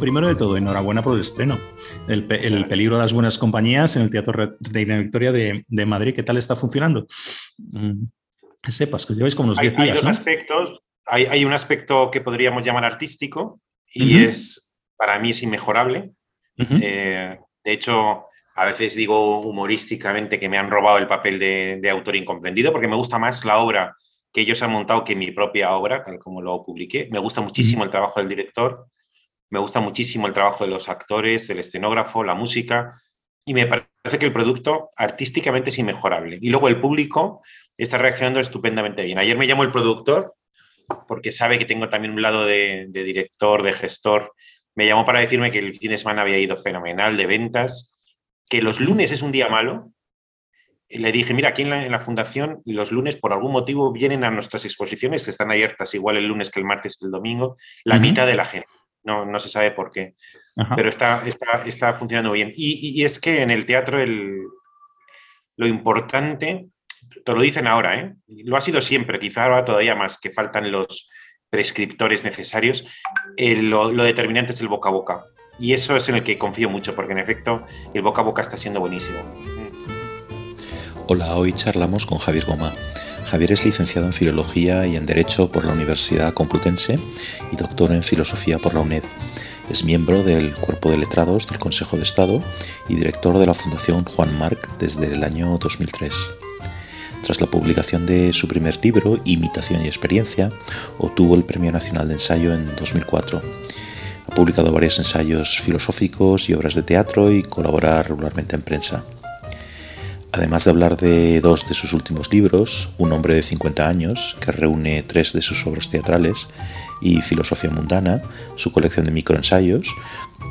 Primero de todo, enhorabuena por el estreno. El, peligro de las buenas compañías en el Teatro Reina Victoria de, Madrid. ¿Qué tal está funcionando? Mm, que sepas, que lleváis como unos 10 días. Hay dos aspectos. Hay, un aspecto que podríamos llamar artístico y es, para mí, es inmejorable. Eh, de hecho, a veces digo humorísticamente que me han robado el papel de, autor incomprendido porque me gusta más la obra que ellos han montado que mi propia obra, tal como lo publiqué. Me gusta muchísimo el trabajo del director, me gusta muchísimo el trabajo de los actores, del escenógrafo, la música, y me parece que el producto artísticamente es inmejorable. Y luego el público está reaccionando estupendamente bien. Ayer me llamó el productor porque sabe que tengo también un lado de, director, de gestor. Me llamó para decirme que el fin de semana había ido fenomenal de ventas, que los lunes es un día malo. Le dije, mira, aquí en la, en la, fundación los lunes por algún motivo vienen a nuestras exposiciones, están abiertas igual el lunes que el martes que el domingo, la mitad de la gente. No, no se sabe por qué, pero está, está, está funcionando bien. Y, es que en el teatro el, lo importante, te lo dicen ahora, ¿eh? lo ha sido siempre, quizá ahora todavía más, que faltan los prescriptores necesarios, lo, lo determinante es el boca a boca. Y eso es en el que confío mucho, porque en efecto el boca a boca está siendo buenísimo. Hola, hoy charlamos con Javier Goma. Javier es licenciado en Filología y en Derecho por la Universidad Complutense y doctor en Filosofía por la UNED. Es miembro del Cuerpo de Letrados del Consejo de Estado y director de la Fundación Juan Marc desde el año 2003. Tras la publicación de su primer libro, Imitación y Experiencia, obtuvo el Premio Nacional de Ensayo en 2004. Ha publicado varios ensayos filosóficos y obras de teatro y colabora regularmente en prensa. Además de hablar de dos de sus últimos libros, Un hombre de 50 años, que reúne tres de sus obras teatrales, y Filosofía mundana, su colección de microensayos,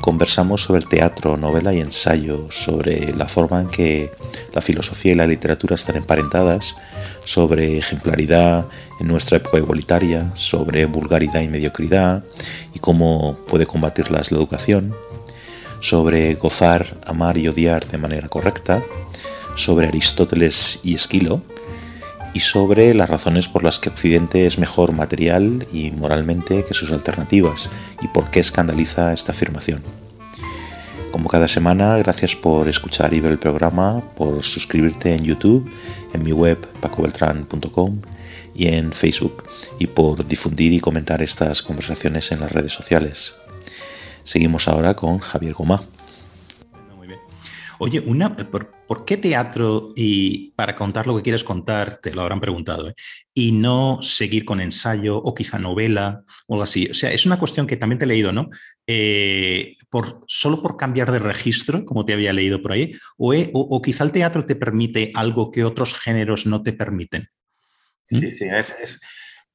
conversamos sobre el teatro, novela y ensayo, sobre la forma en que la filosofía y la literatura están emparentadas, sobre ejemplaridad en nuestra época igualitaria, sobre vulgaridad y mediocridad, y cómo puede combatirlas la educación, sobre gozar, amar y odiar de manera correcta, sobre Aristóteles y Esquilo y sobre las razones por las que Occidente es mejor material y moralmente que sus alternativas y por qué escandaliza esta afirmación. Como cada semana, gracias por escuchar y ver el programa, por suscribirte en YouTube, en mi web pacobeltran.com y en Facebook y por difundir y comentar estas conversaciones en las redes sociales. Seguimos ahora con Javier Gomá. Oye, una, ¿por, qué teatro y para contar lo que quieres contar, te lo habrán preguntado, ¿eh? y no seguir con ensayo o quizá novela o algo así? O sea, es una cuestión que también te he leído, ¿no? Eh, por, ¿Solo por cambiar de registro, como te había leído por ahí? ¿O, eh, quizá el teatro te permite algo que otros géneros no te permiten? Sí, ¿Mm? sí, es,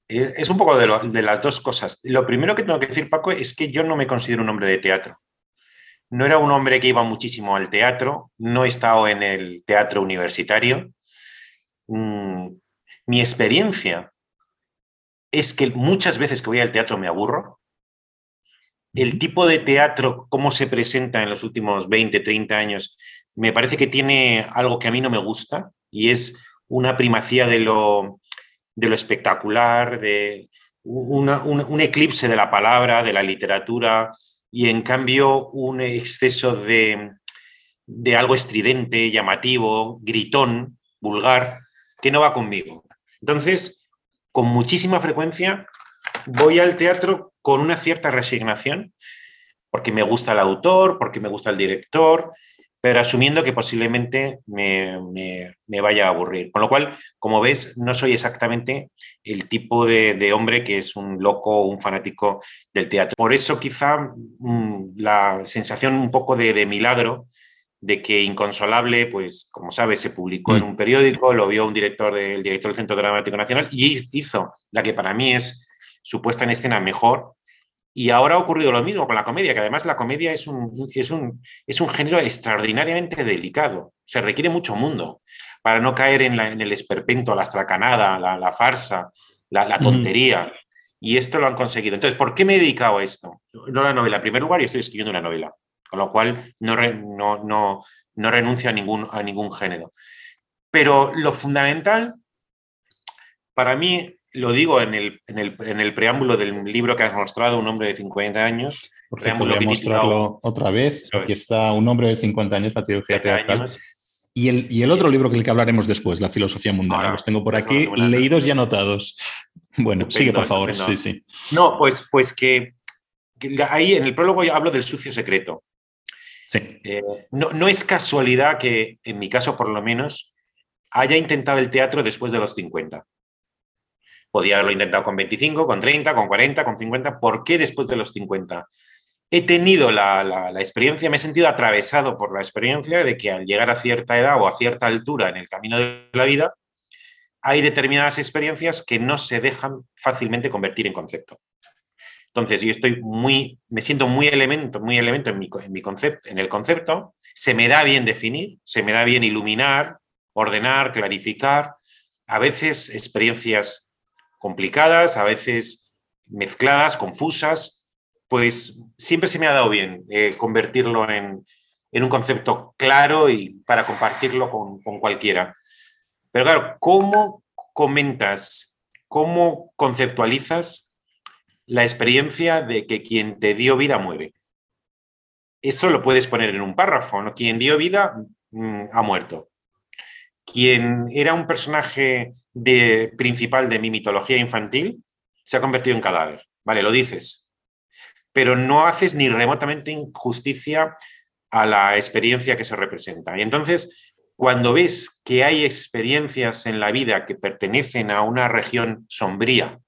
es, un poco de las dos cosas. Lo primero que tengo que decir, Paco, es que yo no me considero un hombre de teatro. No era un hombre que iba muchísimo al teatro, no he estado en el teatro universitario. Mm, mi experiencia es que muchas veces que voy al teatro me aburro. El tipo de teatro, cómo se presenta en los últimos 20, 30 años, me parece que tiene algo que a mí no me gusta y es una primacía de lo, de lo espectacular, de un eclipse de la palabra, de la literatura, y en cambio un exceso de, algo estridente, llamativo, gritón, vulgar, que no va conmigo. Entonces, con muchísima frecuencia voy al teatro con una cierta resignación, porque me gusta el autor, porque me gusta el director, pero asumiendo que posiblemente me, vaya a aburrir. Con lo cual, como ves, no soy exactamente el tipo de, hombre que es un loco o un fanático del teatro. Por eso quizá mm, la sensación un poco de, milagro de que Inconsolable, pues como sabes, se publicó en mm. un periódico, lo vio un director del director del Centro Dramático Nacional y hizo la que para mí es su puesta en escena mejor, y ahora ha ocurrido lo mismo con la comedia, que además la comedia es un, es un, es un género extraordinariamente delicado. Se requiere mucho mundo para no caer en, el esperpento, la astracanada, la, farsa, la, tontería. Y esto lo han conseguido. Entonces, ¿por qué me he dedicado a esto? No a la novela. En primer lugar, yo estoy escribiendo una novela, con lo cual no, no, no, no renuncio a ningún, a ningún género. Pero lo fundamental para mí lo digo en el, en, el, preámbulo del libro que has mostrado, Un hombre de 50 años, Por cierto, voy a mostrarlo otra vez. Aquí está Un hombre de 50 años, la teología teatral. Y el, y el, otro libro que, el que hablaremos después, La filosofía mundana. Los tengo por aquí, leídos y anotados. Bueno, sigue por favor. Sí, sí. No, pues, pues que, ahí en el prólogo hablo del sucio secreto. Sí. Eh, no, no es casualidad que, en mi caso por lo menos, haya intentado el teatro después de los 50. Podía haberlo intentado con 25, con 30, con 40, con 50. ¿Por qué después de los 50? he tenido la, experiencia, me he sentido atravesado por la experiencia de que al llegar a cierta edad o a cierta altura en el camino de la vida, hay determinadas experiencias que no se dejan fácilmente convertir en concepto. Entonces, yo estoy muy, me siento muy elemento, muy elemento en, mi, en, mi concepto, en el concepto, se me da bien definir, se me da bien iluminar, ordenar, clarificar, a veces experiencias complicadas, a veces mezcladas, confusas, pues siempre se me ha dado bien eh, convertirlo en, un concepto claro y para compartirlo con, cualquiera. Pero claro, ¿cómo comentas, cómo conceptualizas la experiencia de que quien te dio vida muere? Eso lo puedes poner en un párrafo, ¿no? Quien dio vida mm, ha muerto. Quien era un personaje de, principal de mi mitología infantil se ha convertido en cadáver. Vale, lo dices pero no haces ni remotamente injusticia a la experiencia que se representa. Y entonces, cuando ves que hay experiencias en la vida que pertenecen a una región sombría,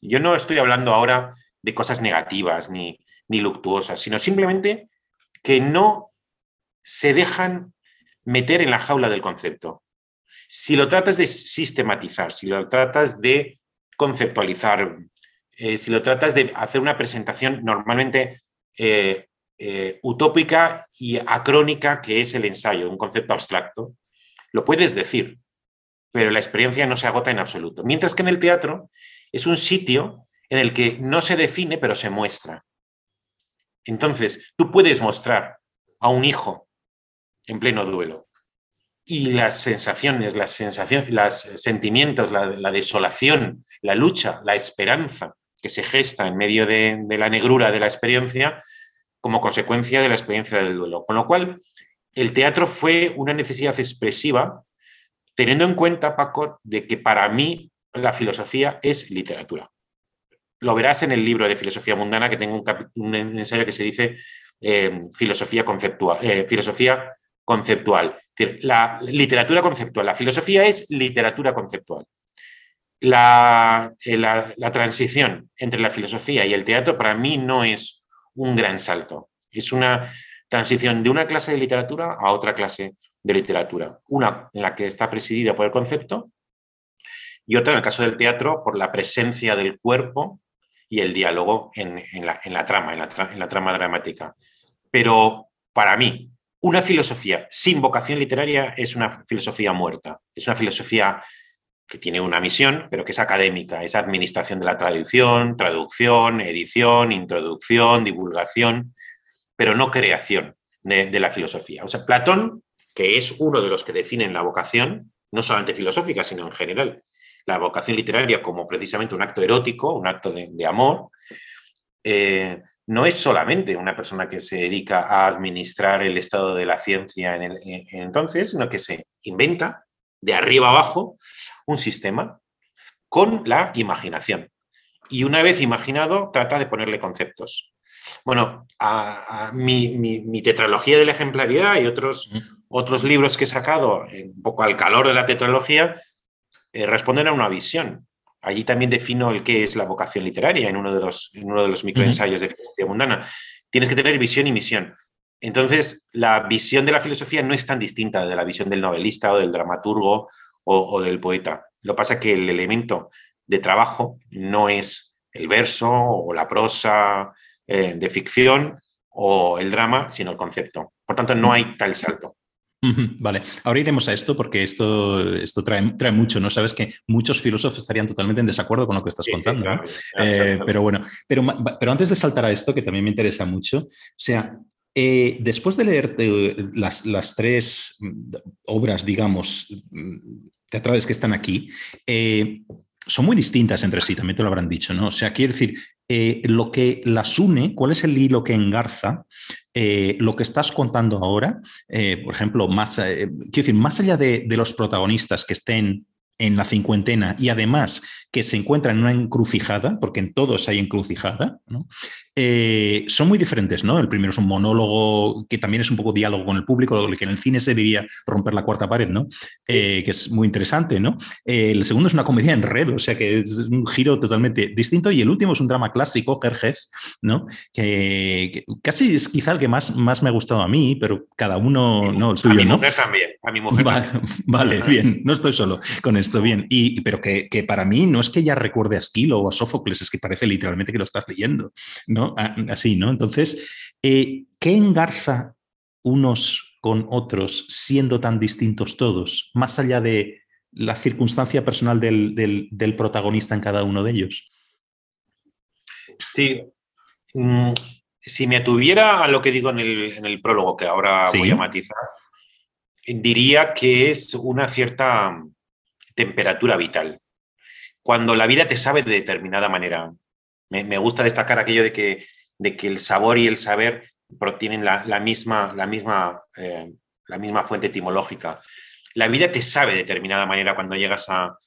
yo no estoy hablando ahora de cosas negativas ni, ni luctuosas, sino simplemente que no se dejan meter en la jaula del concepto. Si lo tratas de sistematizar, si lo tratas de conceptualizar, eh, si lo tratas de hacer una presentación normalmente eh, eh, utópica y acrónica, que es el ensayo, un concepto abstracto, lo puedes decir, pero la experiencia no se agota en absoluto. Mientras que en el teatro es un sitio en el que no se define, pero se muestra. Entonces, tú puedes mostrar a un hijo en pleno duelo y las sensaciones, las sensaciones, los sentimientos, la desolación, la lucha, la esperanza, que se gesta en medio de, la negrura de la experiencia como consecuencia de la experiencia del duelo. Con lo cual, el teatro fue una necesidad expresiva, teniendo en cuenta, Paco, de que para mí la filosofía es literatura. Lo verás en el libro de Filosofía Mundana, que tengo un, ensayo que se dice eh, filosofía, conceptual, eh, filosofía conceptual. la literatura conceptual. La filosofía es literatura conceptual. Eh, la, transición entre la filosofía y el teatro para mí no es un gran salto. Es una transición de una clase de literatura a otra clase de literatura. Una en la que está presidida por el concepto y otra en el caso del teatro por la presencia del cuerpo y el diálogo en, la, trama, en la trama dramática. Pero para mí, una filosofía. Sin vocación literaria es una filosofía muerta, es una filosofía que tiene una misión, pero que es académica, es administración de la traducción, traducción, edición, introducción, divulgación, pero no creación de, la filosofía. O sea, Platón, que es uno de los que definen la vocación, no solamente filosófica, sino en general, la vocación literaria como precisamente un acto erótico, un acto de, amor, eh, no es solamente una persona que se dedica a administrar el estado de la ciencia en, el, entonces, sino que se inventa de arriba abajo un sistema con la imaginación. Y una vez imaginado, trata de ponerle conceptos. Bueno, a, mi, tetralogía de la ejemplaridad y otros, otros libros que he sacado, un poco al calor de la tetralogía, eh, responden a una visión. Allí también defino el qué es la vocación literaria en uno de los, en uno de los microensayos de filosofía mundana. Tienes que tener visión y misión. Entonces, la visión de la filosofía no es tan distinta de la visión del novelista o del dramaturgo o, del poeta. Lo que pasa es que el elemento de trabajo no es el verso o la prosa eh, de ficción o el drama, sino el concepto. Por tanto, no hay tal salto. Vale, ahora iremos a esto porque esto, esto trae, trae, mucho, ¿no? Sabes que muchos filósofos estarían totalmente en desacuerdo con lo que estás contando, eh, pero bueno, pero, pero antes de saltar a esto, que también me interesa mucho, o sea, eh, después de leer las, las, tres mm, obras, digamos, mm, teatrales que están aquí, eh, son muy distintas entre sí, también te lo habrán dicho, ¿no? O sea, quiero decir, eh, lo que las une, cuál es el hilo que engarza eh, lo que estás contando ahora, por ejemplo, más, quiero decir, más allá de, los protagonistas que estén en la cincuentena y además que se encuentran en una encrucijada, porque en todos hay encrucijada, eh, son muy diferentes, ¿no? El primero es un monólogo que también es un poco diálogo con el público, lo que en el cine se diría romper la cuarta pared, ¿no? Eh, que es muy interesante, ¿no? Eh, el segundo es una comedia en red, o sea que es un giro totalmente distinto y el último es un drama clásico, Jerjes, ¿no? Que, casi es quizá el que más, más me ha gustado a mí, pero cada uno, ¿no? El suyo, a mi mujer también, a mi mujer Vale, bien, no estoy solo con esto, bien. Y, pero que, que para mí no es que ya recuerde a Esquilo o a Sófocles, es que parece literalmente que lo estás leyendo, ¿no? Así, ¿no? Entonces, eh, ¿qué engarza unos con otros siendo tan distintos todos, más allá de la circunstancia personal del, protagonista en cada uno de ellos? Sí. Mm, si me atuviera a lo que digo en el, prólogo, que ahora voy a matizar, diría que es una cierta temperatura vital cuando la vida te sabe de determinada manera. Me, gusta destacar aquello de que, de que, el sabor y el saber tienen la, misma, la, misma, eh, la misma fuente etimológica. La vida te sabe de determinada manera cuando llegas a,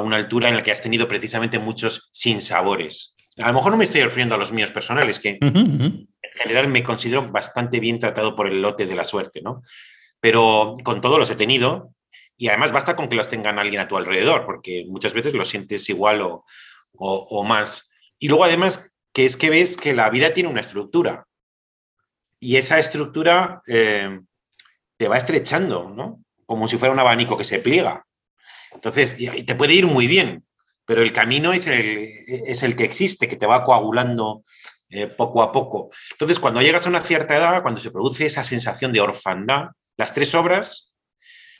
una altura en la que has tenido precisamente muchos sinsabores. A lo mejor no me estoy refiriendo a los míos personales, que en general me considero bastante bien tratado por el lote de la suerte, ¿no? Pero con todo los he tenido y además basta con que los tengan alguien a tu alrededor, porque muchas veces lo sientes igual o, más. Y luego además que es que ves que la vida tiene una estructura. Y esa estructura eh, te va estrechando, ¿no? Como si fuera un abanico que se pliega. Entonces, te puede ir muy bien, pero el camino es el, es el que existe, que te va coagulando eh, poco a poco. Entonces, cuando llegas a una cierta edad, cuando se produce esa sensación de orfandad, las tres obras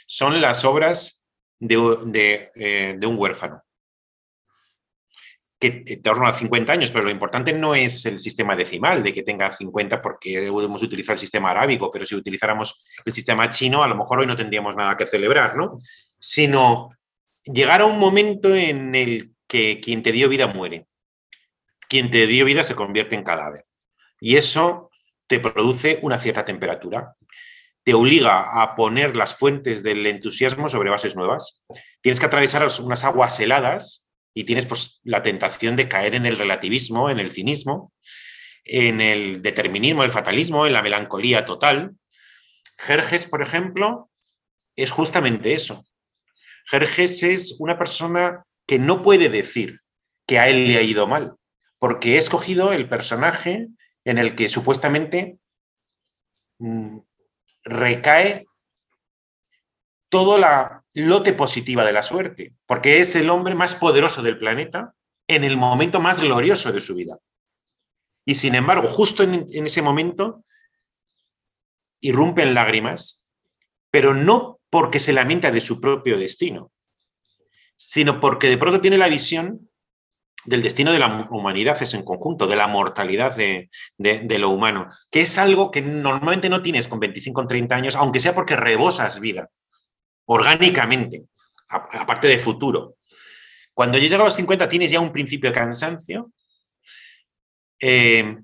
son las obras de, eh, un huérfano, que te torno a 50 años, pero lo importante no es el sistema decimal, de que tenga 50 porque debemos utilizar el sistema arábico, pero si utilizáramos el sistema chino, a lo mejor hoy no tendríamos nada que celebrar, ¿no? Sino llegar a un momento en el que quien te dio vida muere, quien te dio vida se convierte en cadáver. Y eso te produce una cierta temperatura te obliga a poner las fuentes del entusiasmo sobre bases nuevas. Tienes que atravesar unas aguas heladas y tienes pues, la tentación de caer en el relativismo, en el cinismo, en el determinismo, el fatalismo, en la melancolía total. Jerjes, por ejemplo, es justamente eso. Jerjes es una persona que no puede decir que a él le ha ido mal, porque he escogido el personaje en el que supuestamente mm, recae todo la lote positiva de la suerte, porque es el hombre más poderoso del planeta en el momento más glorioso de su vida. Y sin embargo, justo en, ese momento, irrumpen lágrimas, pero no porque se lamenta de su propio destino, sino porque de pronto tiene la visión del destino de la humanidad es en conjunto, de la mortalidad de, lo humano, que es algo que normalmente no tienes con 25 o 30 años, aunque sea porque rebosas vida, orgánicamente, aparte de futuro. Cuando llegas a los 50 tienes ya un principio de cansancio, eh,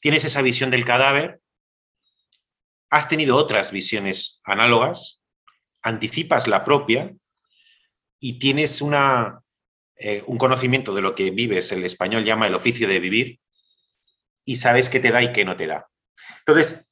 tienes esa visión del cadáver, has tenido otras visiones análogas, anticipas la propia y tienes una eh, un conocimiento de lo que vives, el español llama el oficio de vivir, y sabes qué te da y qué no te da. Entonces,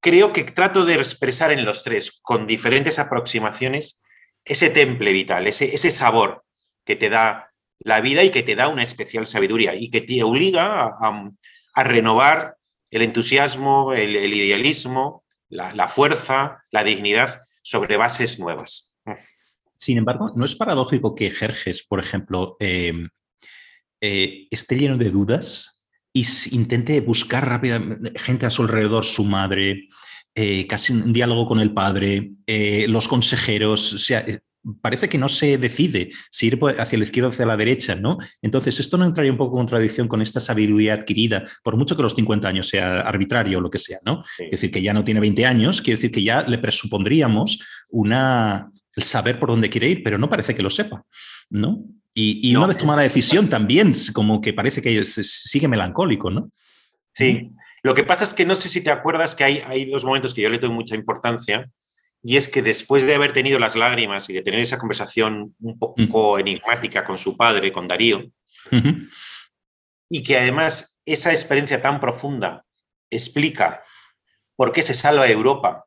creo que trato de expresar en los tres, con diferentes aproximaciones, ese temple vital, ese, ese sabor que te da la vida y que te da una especial sabiduría y que te obliga a, renovar el entusiasmo, el, idealismo, la, fuerza, la dignidad sobre bases nuevas. Sin embargo, ¿no es paradójico que Jerjes, por ejemplo, em, eh, esté lleno de dudas y intente buscar rápidamente gente a su alrededor, su madre, eh, casi un diálogo con el padre, eh, los consejeros, o sea, parece que no se decide si ir hacia la izquierda o hacia la derecha, ¿no? Entonces, esto no entraría un poco en contradicción con esta sabiduría adquirida, por mucho que los 50 años sea arbitrario o lo que sea, ¿no? Es decir, que ya no tiene 20 años, quiere decir que ya le presupondríamos una, saber por dónde quiere ir, pero no parece que lo sepa, ¿no? Y, una vez tomada la decisión también, como que parece que sigue melancólico, ¿no? Sí, lo que pasa es que no sé si te acuerdas que hay, hay dos momentos que yo les doy mucha importancia, y es que después de haber tenido las lágrimas y de tener esa conversación un poco mm. enigmática con su padre, con Darío, y que además esa experiencia tan profunda explica por qué se salva Europa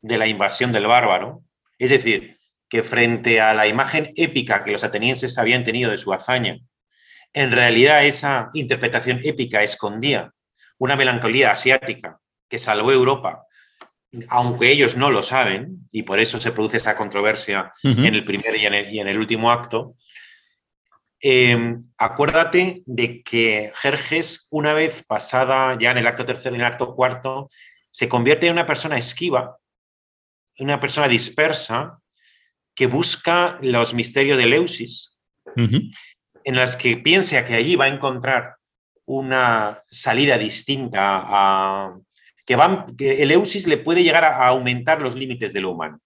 de la invasión del bárbaro, es decir, que frente a la imagen épica que los atenienses habían tenido de su hazaña, en realidad esa interpretación épica escondía una melancolía asiática que salvó Europa, aunque ellos no lo saben, y por eso se produce esa controversia en el primer y en el, último acto, em, acuérdate de que Jerjes, una vez pasada ya en el acto tercero y en el acto cuarto, se convierte en una persona esquiva, una persona dispersa, que busca los misterios de Leusis, en las que piensa que allí va a encontrar una salida distinta a que, que el Eusis le puede llegar a, aumentar los límites de lo humano.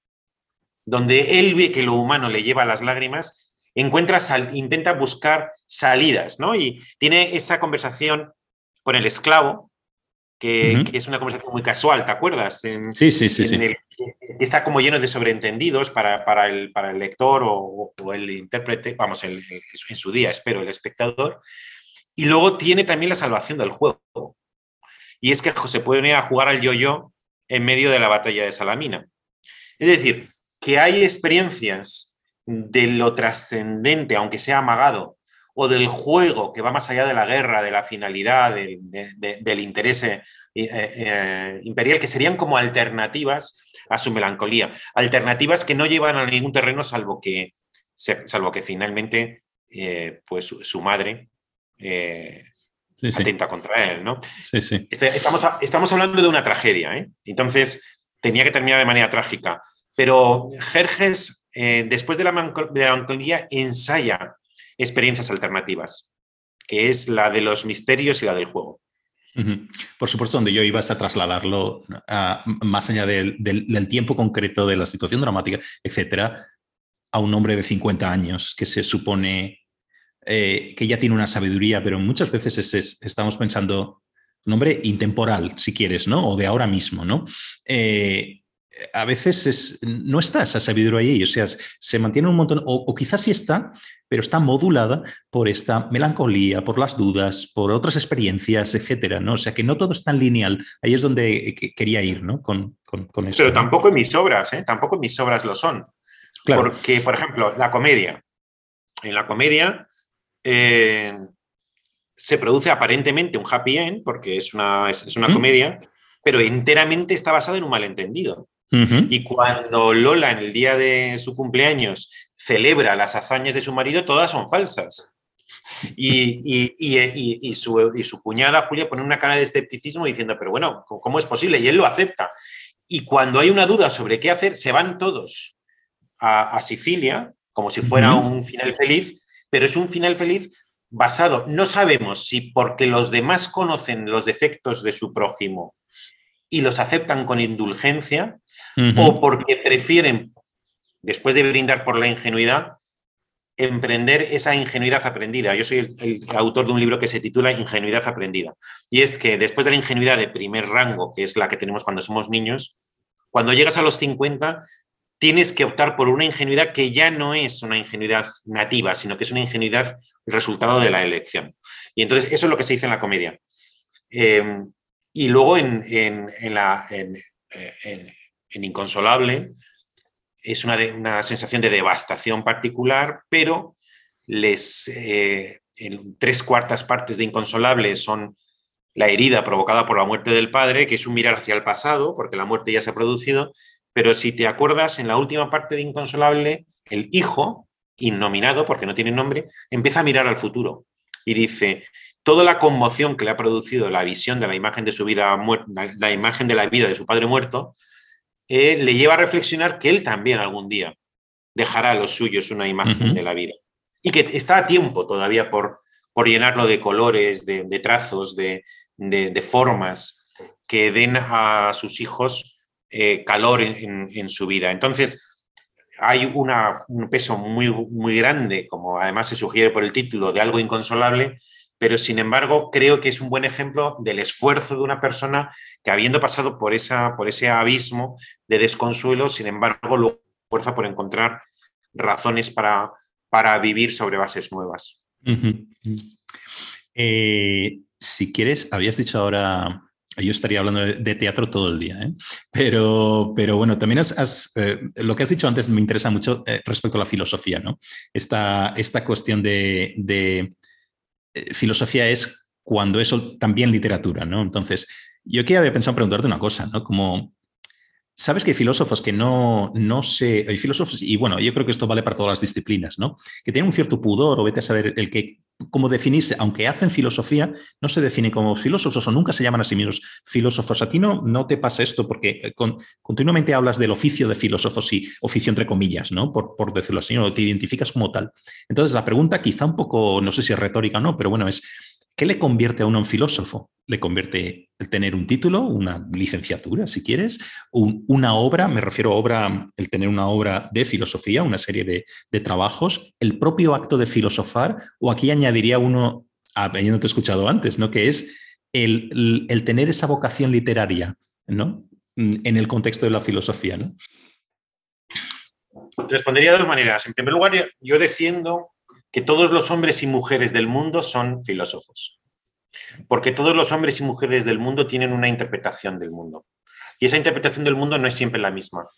Donde él ve que lo humano le lleva a las lágrimas, encuentra intenta buscar salidas, ¿no? Y tiene esa conversación con el esclavo, que, es una conversación muy casual, ¿te acuerdas? sí, sí, sí. sí. Está como lleno de sobreentendidos para, para, el, para el, lector o, el intérprete, vamos, en su día, espero, el espectador. Y luego tiene también la salvación del juego. Y es que se puede a jugar al yo-yo en medio de la batalla de Salamina. Es decir, que hay experiencias de lo trascendente, aunque sea amagado, o del juego que va más allá de la guerra, de la finalidad, del, interés eh, eh, imperial, que serían como alternativas a su melancolía. Alternativas que no llevan a ningún terreno salvo que, salvo que finalmente eh, pues su madre eh, atenta contra él, ¿no? Sí, sí. Este, estamos, estamos hablando de una tragedia, ¿eh? Entonces, tenía que terminar de manera trágica. Pero Jerjes, eh, después de la, melancolía, ensaya experiencias alternativas, que es la de los misterios y la del juego. Por supuesto, donde yo ibas a trasladarlo más allá del, del, tiempo concreto de la situación dramática, etcétera, a un hombre de 50 años que se supone eh, que ya tiene una sabiduría, pero muchas veces estamos pensando un hombre intemporal, si quieres, ¿no? O de ahora mismo, ¿no? Eh, a veces no está esa sabiduría ahí, o sea, se mantiene un montón, o, quizás sí está, pero está modulada por esta melancolía, por las dudas, por otras experiencias, etcétera, ¿no? O sea, que no todo es tan lineal. Ahí es donde quería ir, ¿no? Con, con, Pero tampoco en mis obras, ¿eh? Tampoco en mis obras lo son. Porque, por ejemplo, la comedia. En la comedia eh, se produce aparentemente un happy end, porque es una, es, una comedia, pero enteramente está basado en un malentendido. Y cuando Lola, en el día de su cumpleaños, celebra las hazañas de su marido, todas son falsas. Y, y, su, y, su, cuñada Julia pone una cara de escepticismo diciendo, pero bueno, ¿cómo es posible? Y él lo acepta. Y cuando hay una duda sobre qué hacer, se van todos a, Sicilia, como si fuera un final feliz, pero es un final feliz basado, no sabemos si porque los demás conocen los defectos de su prójimo y los aceptan con indulgencia, o porque prefieren, después de brindar por la ingenuidad, emprender esa ingenuidad aprendida. Yo soy el, autor de un libro que se titula Ingenuidad aprendida. Y es que después de la ingenuidad de primer rango, que es la que tenemos cuando somos niños, cuando llegas a los 50, tienes que optar por una ingenuidad que ya no es una ingenuidad nativa, sino que es una ingenuidad resultado de la elección. Y entonces eso es lo que se dice en la comedia. Eh, y luego en, la, en, Inconsolable. Es una, una, sensación de devastación particular, pero les, eh, en tres cuartas partes de Inconsolable son la herida provocada por la muerte del padre, que es un mirar hacia el pasado, porque la muerte ya se ha producido, pero si te acuerdas, en la última parte de Inconsolable, el hijo, innominado porque no tiene nombre, empieza a mirar al futuro y dice, toda la conmoción que le ha producido la visión de la imagen de su vida, la imagen de la vida de su padre muerto, eh, le lleva a reflexionar que él también algún día dejará a los suyos una imagen de la vida. Y que está a tiempo todavía por, por llenarlo de colores, de, trazos, de, de, formas que den a sus hijos eh, calor en, su vida. Entonces, hay un peso muy, muy grande, como además se sugiere por el título, de algo inconsolable, pero sin embargo creo que es un buen ejemplo del esfuerzo de una persona que habiendo pasado por, esa, por ese abismo de desconsuelo, sin embargo lo fuerza por encontrar razones para, para vivir sobre bases nuevas. Eh, si quieres, habías dicho ahora yo estaría hablando de, teatro todo el día, ¿eh? pero, pero bueno, también eh, lo que has dicho antes me interesa mucho respecto a la filosofía, ¿no? Esta, esta cuestión de filosofía es cuando eso también literatura, ¿no? Entonces, yo aquí había pensado preguntarte una cosa, ¿no? Como Sabes que hay filósofos que no, no se. Hay filósofos, y bueno, yo creo que esto vale para todas las disciplinas, ¿no? Que tienen un cierto pudor, o vete a saber el que, cómo definirse, aunque hacen filosofía, no se definen como filósofos o nunca se llaman a sí mismos filósofos. A ti no, no te pasa esto porque eh, continuamente hablas del oficio de filósofos y oficio entre comillas, ¿no? Por, por decirlo así, o te identificas como tal. Entonces, la pregunta, quizá un poco, no sé si es retórica o no, pero bueno, es: ¿qué le convierte a uno en filósofo? le convierte el tener un título, una licenciatura, si quieres, una obra, me refiero a obra, el tener una obra de filosofía, una serie de, trabajos, el propio acto de filosofar, o aquí añadiría uno, habiéndote escuchado antes, ¿no? que es el, tener esa vocación literaria ¿no? en el contexto de la filosofía. Respondería de dos maneras. En primer lugar, yo defiendo que todos los hombres y mujeres del mundo son filósofos porque todos los hombres y mujeres del mundo tienen una interpretación del mundo. Y esa interpretación del mundo no es siempre la misma.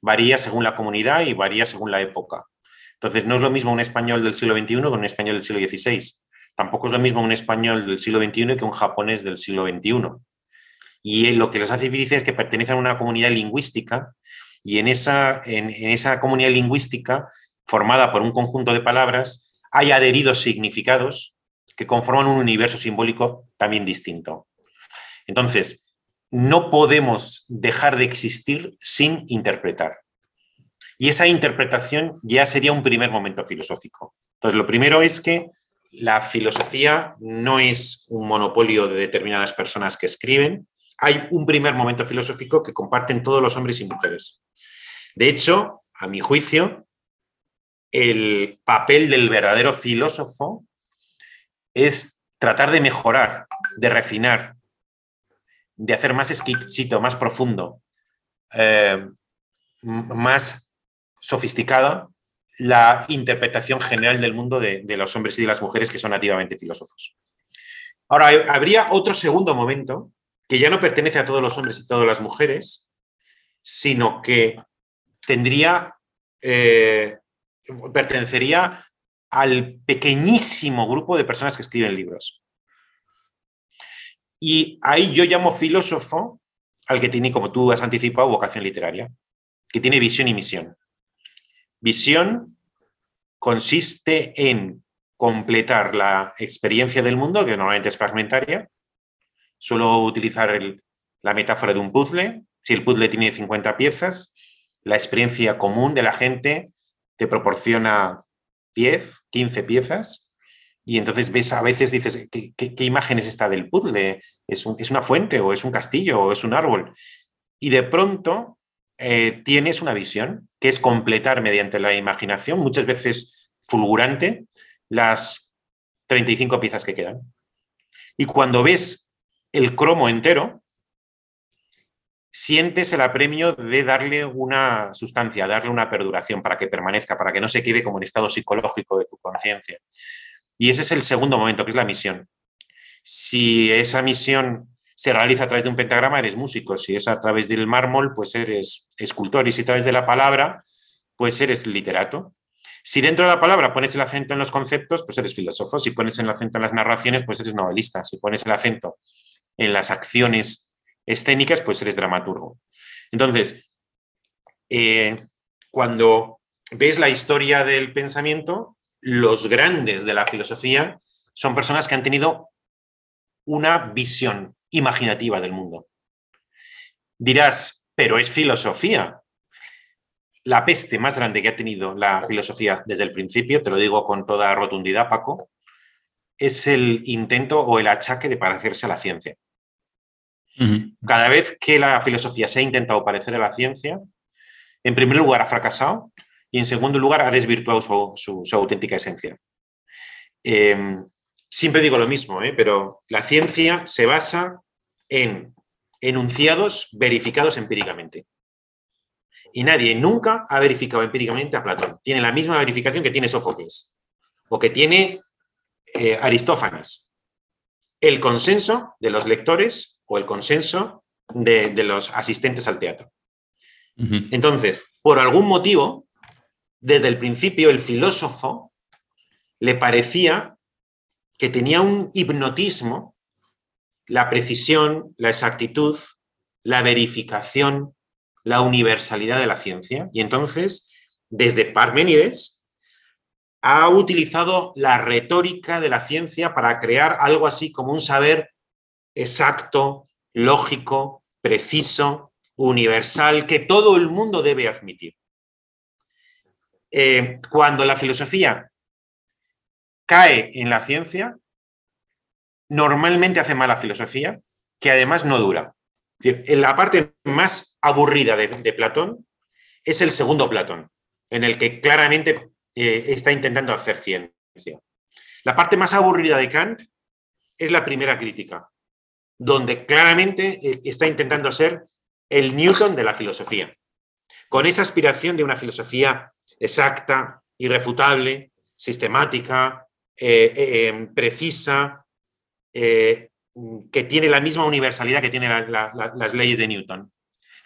Varía según la comunidad y varía según la época. Entonces, no es lo mismo un español del siglo XXI con un español del siglo XVI. Tampoco es lo mismo un español del siglo XXI que un japonés del siglo XXI. Y lo que les hace vivir es que pertenecen a una comunidad lingüística y en esa, en esa comunidad lingüística, formada por un conjunto de palabras, hay adheridos significados que conforman un universo simbólico también distinto. Entonces, no podemos dejar de existir sin interpretar. Y esa interpretación ya sería un primer momento filosófico. Entonces, lo primero es que la filosofía no es un monopolio de determinadas personas que escriben. Hay un primer momento filosófico que comparten todos los hombres y mujeres. De hecho, a mi juicio, el papel del verdadero filósofo es tratar de mejorar, de refinar, de hacer más exquisito, más profundo, eh, más sofisticada la interpretación general del mundo de, los hombres y de las mujeres que son nativamente filósofos. Ahora, habría otro segundo momento que ya no pertenece a todos los hombres y todas las mujeres, sino que tendría, eh, pertenecería al pequeñísimo grupo de personas que escriben libros. Y ahí yo llamo filósofo al que tiene, como tú has anticipado, vocación literaria, que tiene visión y misión. Visión consiste en completar la experiencia del mundo, que normalmente es fragmentaria. Suelo utilizar la metáfora de un puzzle. Si el puzzle tiene 50 piezas, la experiencia común de la gente te proporciona 10, 15 piezas y entonces ves a veces dices, ¿qué, imagen es esta del puzzle? ¿Es, ¿Es, una fuente o es un castillo o es un árbol? Y de pronto eh, tienes una visión que es completar mediante la imaginación, muchas veces fulgurante, las 35 piezas que quedan. Y cuando ves el cromo entero, sientes el apremio de darle una sustancia, darle una perduración para que permanezca, para que no se quede como en estado psicológico de tu conciencia. Y ese es el segundo momento, que es la misión. Si esa misión se realiza a través de un pentagrama, eres músico. Si es a través del mármol, pues eres escultor. Y si a través de la palabra, pues eres literato. Si dentro de la palabra pones el acento en los conceptos, pues eres filósofo. Si pones el acento en las narraciones, pues eres novelista. Si pones el acento en las acciones escénicas, pues eres dramaturgo. Entonces, eh, cuando ves la historia del pensamiento, los grandes de la filosofía son personas que han tenido una visión imaginativa del mundo. Dirás, pero es filosofía. La peste más grande que ha tenido la filosofía desde el principio, te lo digo con toda rotundidad, Paco, es el intento o el achaque de parecerse a la ciencia. Cada vez que la filosofía se ha intentado parecer a la ciencia, en primer lugar ha fracasado y en segundo lugar ha desvirtuado su, auténtica esencia. Em, siempre digo lo mismo, ¿eh? pero la ciencia se basa en enunciados verificados empíricamente. Y nadie nunca ha verificado empíricamente a Platón. Tiene la misma verificación que tiene Sófocles o que tiene eh, Aristófanes. El consenso de los lectores o el consenso de, los asistentes al teatro. Entonces, por algún motivo, desde el principio el filósofo le parecía que tenía un hipnotismo, la precisión, la exactitud, la verificación, la universalidad de la ciencia. Y entonces, desde Parménides, ha utilizado la retórica de la ciencia para crear algo así como un saber exacto, lógico, preciso, universal, que todo el mundo debe admitir. Eh, cuando la filosofía cae en la ciencia, normalmente hace mala filosofía, que además no dura. La parte más aburrida de, Platón es el segundo Platón, en el que claramente eh, está intentando hacer ciencia. La parte más aburrida de Kant es la primera crítica, donde claramente eh, está intentando ser el Newton de la filosofía, con esa aspiración de una filosofía exacta, irrefutable, sistemática, eh, em, precisa, que tiene la misma universalidad que tienen las leyes de Newton.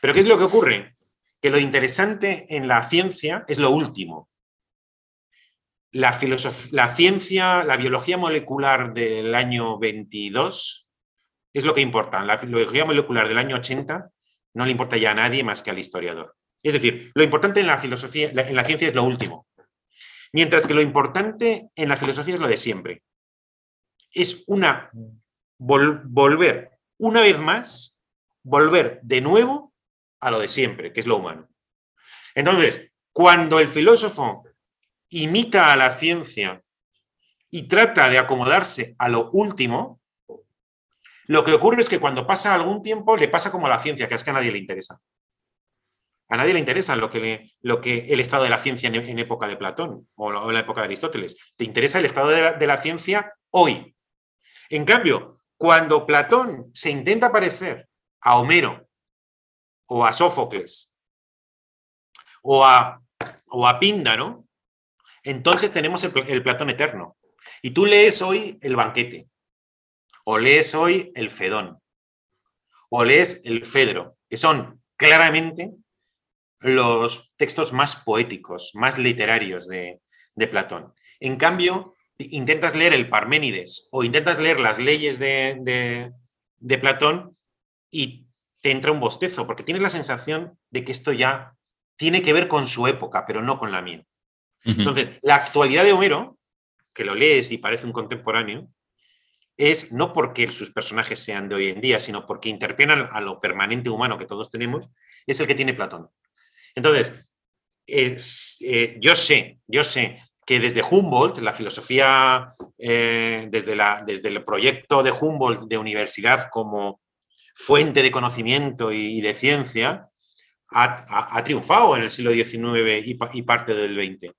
Pero ¿qué es lo que ocurre? Que lo interesante en la ciencia es lo último. La, la ciencia, la biología molecular del año 22 es lo que importa. La biología molecular del año 80 no le importa ya a nadie más que al historiador. Es decir, lo importante en la filosofía, en la ciencia es lo último. Mientras que lo importante en la filosofía es lo de siempre. Es una volver una vez más, volver de nuevo a lo de siempre, que es lo humano. Entonces, cuando el filósofo imita a la ciencia y trata de acomodarse a lo último, lo que ocurre es que cuando pasa algún tiempo le pasa como a la ciencia, que es que a nadie le interesa. A nadie le interesa lo que, lo que el estado de la ciencia en, época de Platón o en la época de Aristóteles. Te interesa el estado de la ciencia hoy. En cambio, cuando Platón se intenta parecer a Homero o a Sófocles o a, o a Píndaro, entonces tenemos el, Platón eterno. Y tú lees hoy el banquete, o lees hoy el Fedón, o lees el Fedro, que son claramente los textos más poéticos, más literarios de, de Platón. En cambio, intentas leer el Parménides o intentas leer las leyes de, Platón y te entra un bostezo, porque tienes la sensación de que esto ya tiene que ver con su época, pero no con la mía. Entonces, la actualidad de Homero, que lo lees y parece un contemporáneo, es no porque sus personajes sean de hoy en día, sino porque interpelan a lo permanente humano que todos tenemos, es el que tiene Platón. Entonces, es, eh, yo sé, yo sé que desde Humboldt, la filosofía, eh, desde, la, desde, el proyecto de Humboldt de universidad como fuente de conocimiento y, de ciencia, ha, triunfado en el siglo XIX y, parte del XX.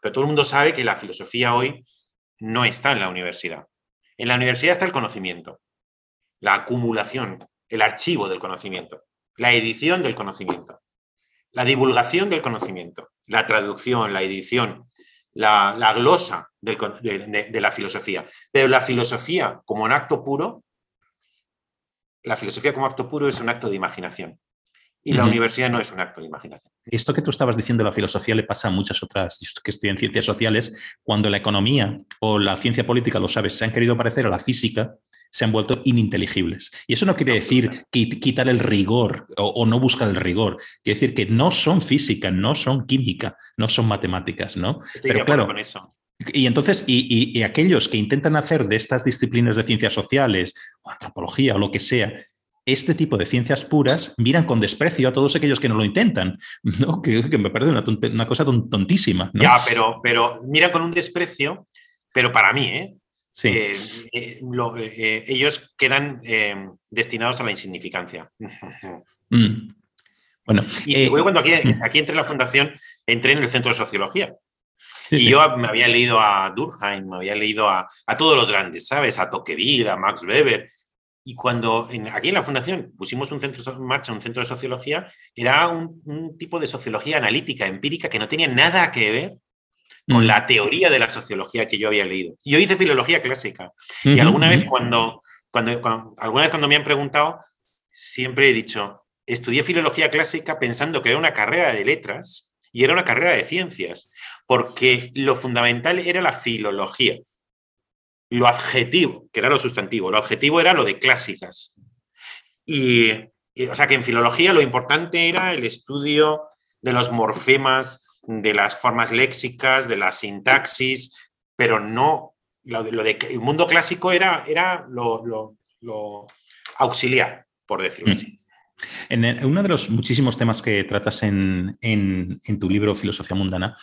Pero todo el mundo sabe que la filosofía hoy no está en la universidad. En la universidad está el conocimiento, la acumulación, el archivo del conocimiento, la edición del conocimiento, la divulgación del conocimiento, la traducción, la edición, la, glosa de, la filosofía. Pero la filosofía como un acto puro, la filosofía como acto puro es un acto de imaginación. Y la universidad no es un acto de imaginación. Esto que tú estabas diciendo, la filosofía le pasa a muchas otras, que estudian ciencias sociales, cuando la economía o la ciencia política, lo sabes, se han querido parecer a la física, se han vuelto ininteligibles. Y eso no quiere decir quitar el rigor o, no buscar el rigor. Quiere decir que no son física, no son química, no son matemáticas, ¿no? Pero claro, con eso. Y entonces, y, aquellos que intentan hacer de estas disciplinas de ciencias sociales o antropología o lo que sea, este tipo de ciencias puras miran con desprecio a todos aquellos que no lo intentan, ¿no? que, me parece una, cosa tontísima. Ya, pero, pero miran con un desprecio, pero para mí, ¿eh? Sí. Eh, eh, eh, ellos quedan destinados a la insignificancia. Mm. Bueno, y eh, cuando aquí, aquí entré en la fundación, entré en el centro de sociología. y yo me había leído a Durkheim, me había leído a, a todos los grandes, ¿sabes? A Tocqueville, a Max Weber. Y cuando en, aquí en la fundación pusimos un centro en marcha, un centro de sociología, era un, un, tipo de sociología analítica, empírica, que no tenía nada que ver con mm. la teoría de la sociología que yo había leído. Y yo hice filología clásica. Y alguna vez cuando, cuando, cuando, alguna vez cuando me han preguntado, siempre he dicho, estudié filología clásica pensando que era una carrera de letras y era una carrera de ciencias, porque lo fundamental era la filología. Lo adjetivo, que era lo sustantivo, lo adjetivo era lo de clásicas. Y, o sea que en filología lo importante era el estudio de los morfemas, de las formas léxicas, de la sintaxis, pero no, lo de, el mundo clásico era, era lo, lo auxiliar, por decirlo mm. así. En uno de los muchísimos temas que tratas en, tu libro Filosofía Mundana,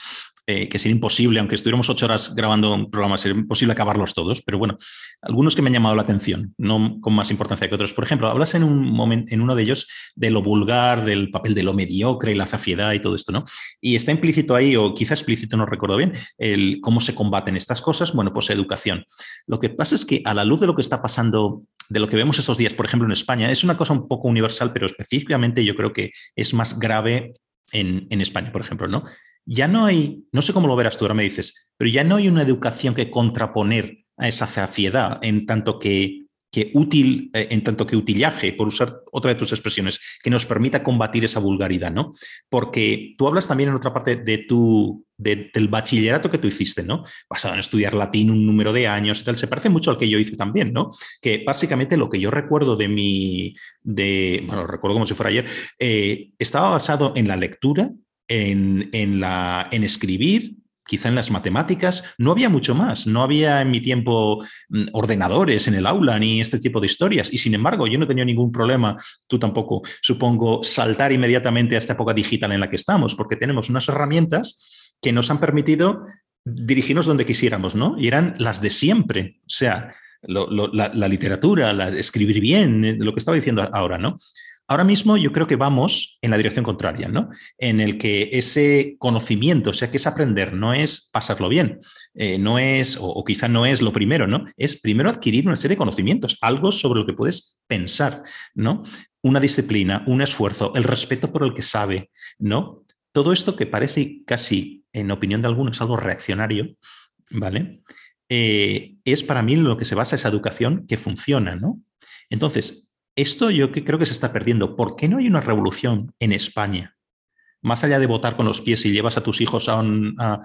eh, que sería imposible, aunque estuviéramos ocho horas grabando un programa, sería imposible acabarlos todos, pero bueno, algunos que me han llamado la atención, no con más importancia que otros. Por ejemplo, hablas en, un momento, en uno de ellos de lo vulgar, del papel de lo mediocre y la zafiedad y todo esto, ¿no? Y está implícito ahí, o quizá explícito, no recuerdo bien, el cómo se combaten estas cosas. Bueno, pues educación. Lo que pasa es que a la luz de lo que está pasando de lo que vemos estos días, por ejemplo, en España, es una cosa un poco universal, pero específicamente yo creo que es más grave en, España, por ejemplo, ¿no? Ya no hay, no sé cómo lo verás tú, ahora me dices, pero ya no hay una educación que contraponer a esa saciedad en tanto que que útil, eh, en tanto que utillaje, por usar otra de tus expresiones, que nos permita combatir esa vulgaridad, ¿no? Porque tú hablas también en otra parte de tu, del bachillerato que tú hiciste, ¿no? Basado en estudiar latín un número de años y tal, se parece mucho al que yo hice también, ¿no? Que básicamente lo que yo recuerdo de mi, de, bueno, recuerdo como si fuera ayer, eh, estaba basado en la lectura, en, en, la, en escribir, quizá en las matemáticas, no había mucho más. No había en mi tiempo mm, ordenadores en el aula ni este tipo de historias. Y sin embargo, yo no tenía ningún problema, tú tampoco, supongo, saltar inmediatamente a esta época digital en la que estamos, porque tenemos unas herramientas que nos han permitido dirigirnos donde quisiéramos, ¿no? Y eran las de siempre. O sea, la, literatura, la, escribir bien, eh, lo que estaba diciendo ahora, ¿no? Ahora mismo yo creo que vamos en la dirección contraria, ¿no? En el que ese conocimiento, o sea, que es aprender, no es pasarlo bien, eh, no es, o, quizá no es lo primero, ¿no? Es primero adquirir una serie de conocimientos, algo sobre lo que puedes pensar, ¿no? Una disciplina, un esfuerzo, el respeto por el que sabe, ¿no? Todo esto que parece casi, en opinión de algunos, algo reaccionario, ¿vale? Eh, es para mí lo que se basa esa educación que funciona, ¿no? Entonces, esto yo creo que se está perdiendo. ¿Por qué no hay una revolución en España? Más allá de votar con los pies y llevas a tus hijos a,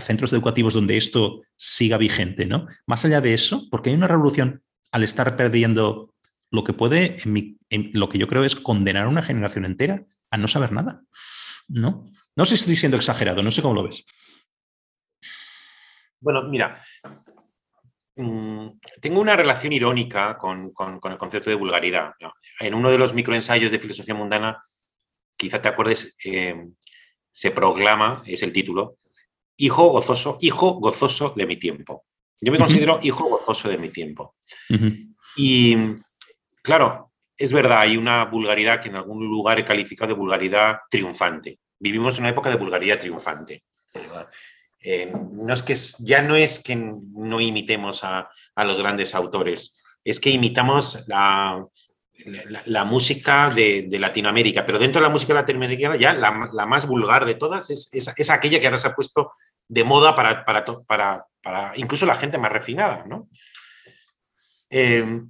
centros educativos donde esto siga vigente, ¿no? Más allá de eso, porque hay una revolución al estar perdiendo lo que puede, en lo que yo creo es condenar a una generación entera a no saber nada, ¿no? No sé si estoy siendo exagerado, no sé cómo lo ves. Bueno, mira, tengo una relación irónica con, el concepto de vulgaridad. En uno de los microensayos de filosofía mundana, quizá te acuerdes, eh, se proclama, es el título, hijo gozoso, hijo gozoso de mi tiempo. Yo me considero hijo gozoso de mi tiempo. Y claro, es verdad, hay una vulgaridad que en algún lugar he calificado de vulgaridad triunfante. Vivimos en una época de vulgaridad triunfante. Eh, no es que ya no es que no imitemos a, los grandes autores, es que imitamos la, música de, Latinoamérica, pero dentro de la música latinoamericana ya la, más vulgar de todas es, es, aquella que ahora se ha puesto de moda para, para, para, incluso la gente más refinada. ¿no? Eh,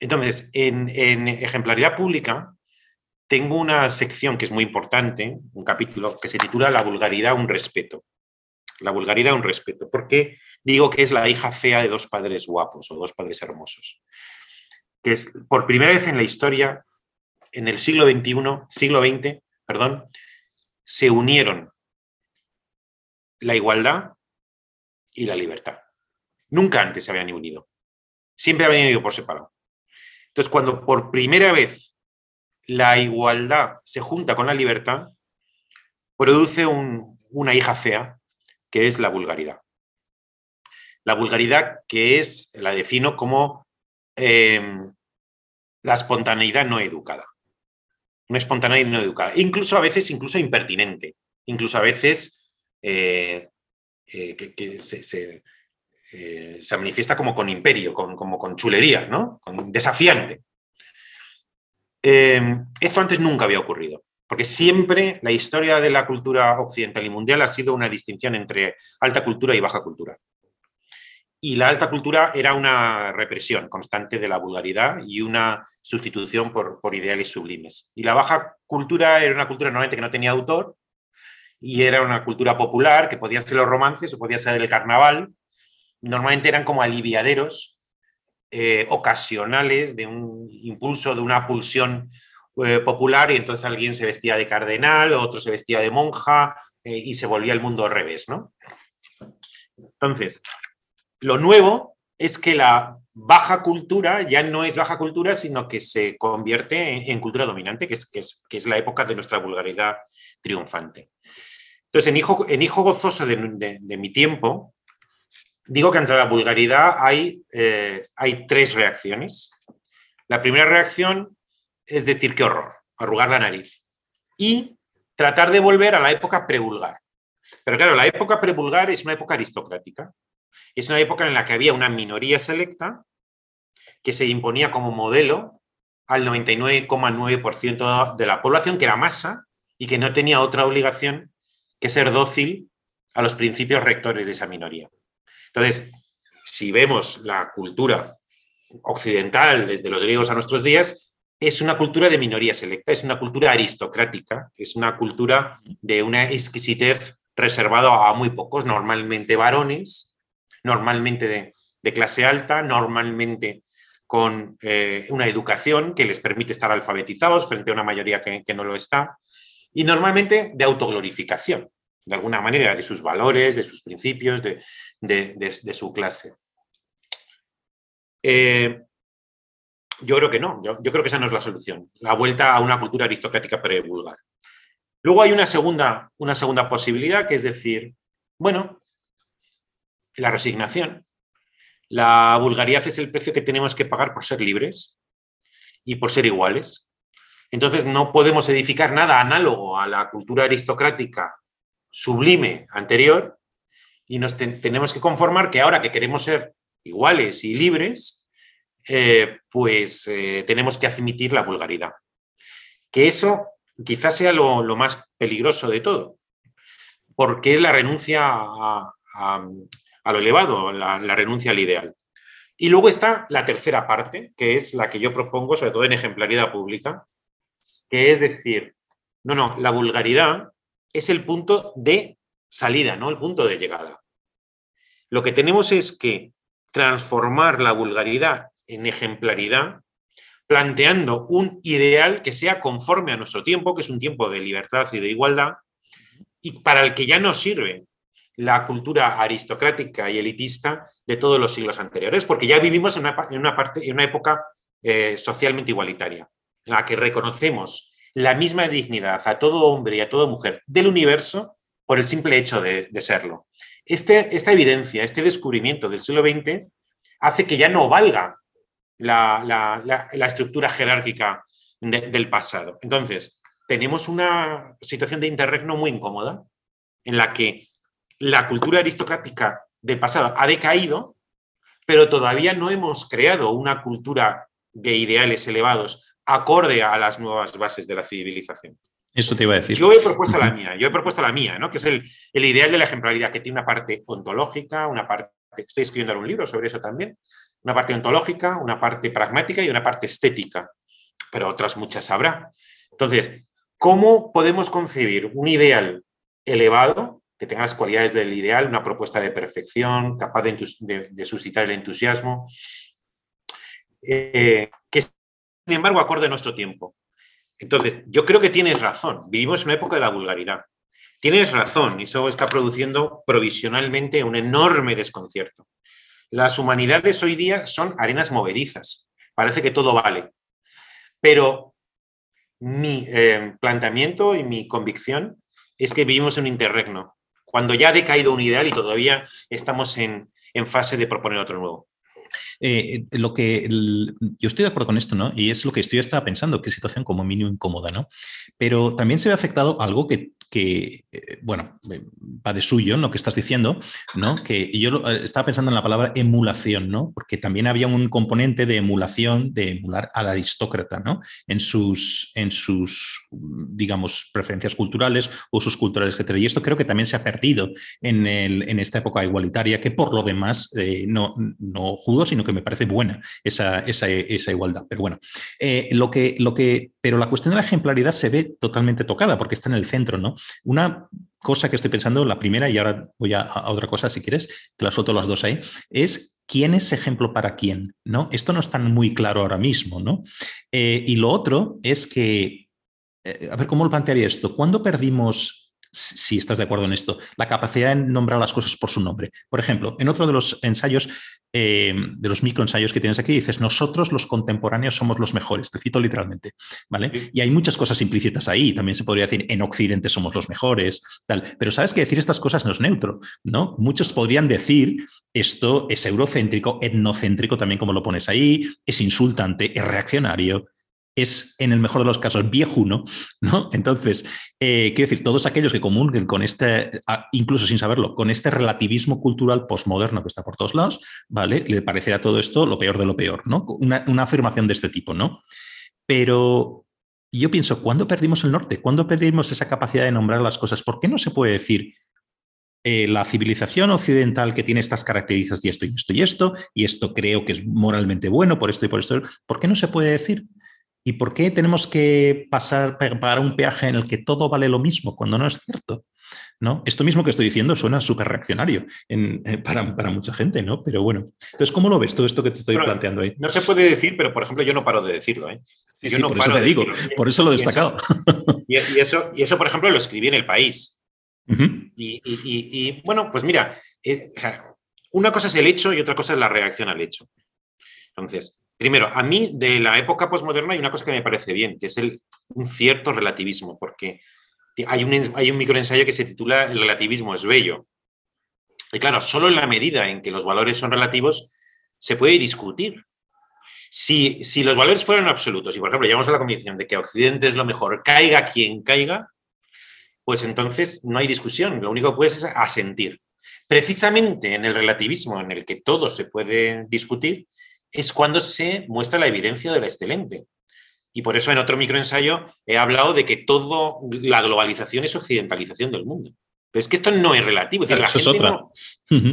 entonces, en, en ejemplaridad pública, tengo una sección que es muy importante, un capítulo que se titula La vulgaridad, un respeto la vulgaridad un respeto. porque digo que es la hija fea de dos padres guapos o dos padres hermosos? Que es por primera vez en la historia, en el siglo XXI, siglo XX, perdón, se unieron la igualdad y la libertad. Nunca antes se habían unido. Siempre habían ido por separado. Entonces, cuando por primera vez la igualdad se junta con la libertad, produce una hija fea que es la vulgaridad. La vulgaridad que es, la defino como em, la espontaneidad no educada. no espontánea y no educada. Incluso a veces, incluso impertinente. Incluso a veces eh, eh, que, se, eh, se, manifiesta como con imperio, con, como con chulería, ¿no? Con desafiante. esto antes nunca había ocurrido, porque siempre la historia de la cultura occidental y mundial ha sido una distinción entre alta cultura y baja cultura y la alta cultura era una represión constante de la vulgaridad y una sustitución por, ideales sublimes. Y la baja cultura era una cultura normalmente que no tenía autor y era una cultura popular, que podían ser los romances o podía ser el carnaval. Normalmente eran como aliviaderos eh, ocasionales de un impulso, de una pulsión eh, popular y entonces alguien se vestía de cardenal, otro se vestía de monja eh, y se volvía el mundo al revés, ¿no? Entonces, lo nuevo es que la baja cultura ya no es baja cultura, sino que se convierte en, cultura dominante, que es, que, es, la época de nuestra vulgaridad triunfante. Entonces, en Hijo, en hijo Gozoso de, mi tiempo, digo que entre la vulgaridad hay, eh, hay tres reacciones. La primera reacción es decir, qué horror, arrugar la nariz. Y tratar de volver a la época prevulgar. Pero claro, la época prevulgar es una época aristocrática. Es una época en la que había una minoría selecta que se imponía como modelo al 99,9% de la población, que era masa y que no tenía otra obligación que ser dócil a los principios rectores de esa minoría. Entonces, si vemos la cultura occidental desde los griegos a nuestros días, es una cultura de minoría selecta, es una cultura aristocrática, es una cultura de una exquisitez reservada a muy pocos, normalmente varones, normalmente de, clase alta, normalmente con eh, una educación que les permite estar alfabetizados frente a una mayoría que, no lo está, y normalmente de autoglorificación, de alguna manera, de sus valores, de sus principios, de, su clase. Eh, yo creo que no, yo, creo que esa no es la solución, la vuelta a una cultura aristocrática pre-vulgar. Luego hay una segunda, una segunda posibilidad, que es decir, bueno, la resignación. La vulgaridad es el precio que tenemos que pagar por ser libres y por ser iguales. Entonces no podemos edificar nada análogo a la cultura aristocrática sublime anterior y nos tenemos que conformar que ahora que queremos ser iguales y libres, eh, pues eh, tenemos que admitir la vulgaridad. Que eso quizás sea lo, más peligroso de todo, porque es la renuncia a, a lo elevado, la, renuncia al ideal. Y luego está la tercera parte, que es la que yo propongo, sobre todo en ejemplaridad pública, que es decir, no, no, la vulgaridad es el punto de salida, no el punto de llegada. Lo que tenemos es que transformar la vulgaridad en ejemplaridad, planteando un ideal que sea conforme a nuestro tiempo, que es un tiempo de libertad y de igualdad, y para el que ya no sirve la cultura aristocrática y elitista de todos los siglos anteriores, porque ya vivimos en una, parte, en una época eh, socialmente igualitaria, en la que reconocemos la misma dignidad a todo hombre y a toda mujer del universo por el simple hecho de, serlo. Este, esta evidencia, este descubrimiento del siglo XX hace que ya no valga la, estructura jerárquica del pasado. Entonces, tenemos una situación de interregno muy incómoda en la que la cultura aristocrática del pasado ha decaído, pero todavía no hemos creado una cultura de ideales elevados acorde a las nuevas bases de la civilización. Eso te iba a decir. Yo he propuesto la mía, yo he propuesto la mía, ¿no? que es el, ideal de la ejemplaridad, que tiene una parte ontológica, una parte, estoy escribiendo un libro sobre eso también, una parte ontológica, una parte pragmática y una parte estética, pero otras muchas habrá. Entonces, ¿cómo podemos concebir un ideal elevado que tenga las cualidades del ideal, una propuesta de perfección, capaz de, suscitar el entusiasmo, eh, que sin embargo acorde a nuestro tiempo. Entonces, yo creo que tienes razón, vivimos en una época de la vulgaridad. Tienes razón, y eso está produciendo provisionalmente un enorme desconcierto. Las humanidades hoy día son arenas movedizas, parece que todo vale. Pero mi eh, planteamiento y mi convicción es que vivimos en un interregno cuando ya ha decaído un ideal y todavía estamos en, fase de proponer otro nuevo. eh, lo que yo estoy de acuerdo con esto, ¿no? Y es lo que estoy estaba pensando, qué situación como mínimo incómoda, ¿no? Pero también se ve afectado algo que que, eh, bueno, va de suyo, lo que estás diciendo, ¿no? Que yo eh, estaba pensando en la palabra emulación, ¿no? Porque también había un componente de emulación, de emular al aristócrata, ¿no? En sus, en sus digamos, preferencias culturales, o sus culturales, etc. Y esto creo que también se ha perdido en, el, en esta época igualitaria, que por lo demás eh, no, no judo, sino que me parece buena esa, esa, esa igualdad. Pero bueno, lo que, lo que, pero la cuestión de la ejemplaridad se ve totalmente tocada, porque está en el centro, ¿no? Una cosa que estoy pensando, la primera, y ahora voy a, otra cosa si quieres, te las suelto las dos ahí, es quién es ejemplo para quién, ¿no? Esto no está muy claro ahora mismo, ¿no? Eh, y lo otro es que, eh, a ver, ¿cómo lo plantearía esto? ¿Cuándo perdimos si estás de acuerdo en esto, la capacidad de nombrar las cosas por su nombre. Por ejemplo, en otro de los ensayos, eh, de los microensayos que tienes aquí, dices, nosotros los contemporáneos somos los mejores, te cito literalmente, ¿vale? Y hay muchas cosas implícitas ahí, también se podría decir, en Occidente somos los mejores, tal, pero sabes que decir estas cosas no es neutro, ¿no? Muchos podrían decir, esto es eurocéntrico, etnocéntrico también como lo pones ahí, es insultante, es reaccionario, es, en el mejor de los casos, viejuno, ¿no? Entonces, eh, quiero decir, todos aquellos que comulguen con este, incluso sin saberlo, con este relativismo cultural postmoderno que está por todos lados, ¿vale? Le parecerá todo esto lo peor de lo peor, ¿no? Una, afirmación de este tipo, ¿no? Pero yo pienso, ¿cuándo perdimos el norte? ¿Cuándo perdimos esa capacidad de nombrar las cosas? ¿Por qué no se puede decir eh, la civilización occidental que tiene estas características y esto y esto y esto, y esto creo que es moralmente bueno por esto y por esto? ¿Por qué no se puede decir? ¿Y por qué tenemos que pasar, pagar un peaje en el que todo vale lo mismo cuando no es cierto? ¿No? Esto mismo que estoy diciendo suena súper reaccionario eh, para, mucha gente, ¿no? Pero bueno, entonces, ¿cómo lo ves todo esto que te estoy planteando ahí? No se puede decir, pero por ejemplo, yo no paro de decirlo. ¿eh? Yo no por eso te digo, por eso lo he destacado. Y eso, y eso, por ejemplo, lo escribí en El País. y, bueno, pues mira, eh, una cosa es el hecho y otra cosa es la reacción al hecho. Entonces, Primero, a mí de la época postmoderna hay una cosa que me parece bien, que es el, un cierto relativismo, porque hay un, hay un microensayo que se titula El relativismo es bello. Y claro, solo en la medida en que los valores son relativos se puede discutir. Si, si los valores fueran absolutos, y por ejemplo llegamos a la convicción de que Occidente es lo mejor, caiga quien caiga, pues entonces no hay discusión, lo único que puedes es asentir. Precisamente en el relativismo en el que todo se puede discutir, es cuando se muestra la evidencia de la excelente. Y por eso en otro microensayo he hablado de que todo la globalización es occidentalización del mundo. Pero es que esto no es relativo. es otra.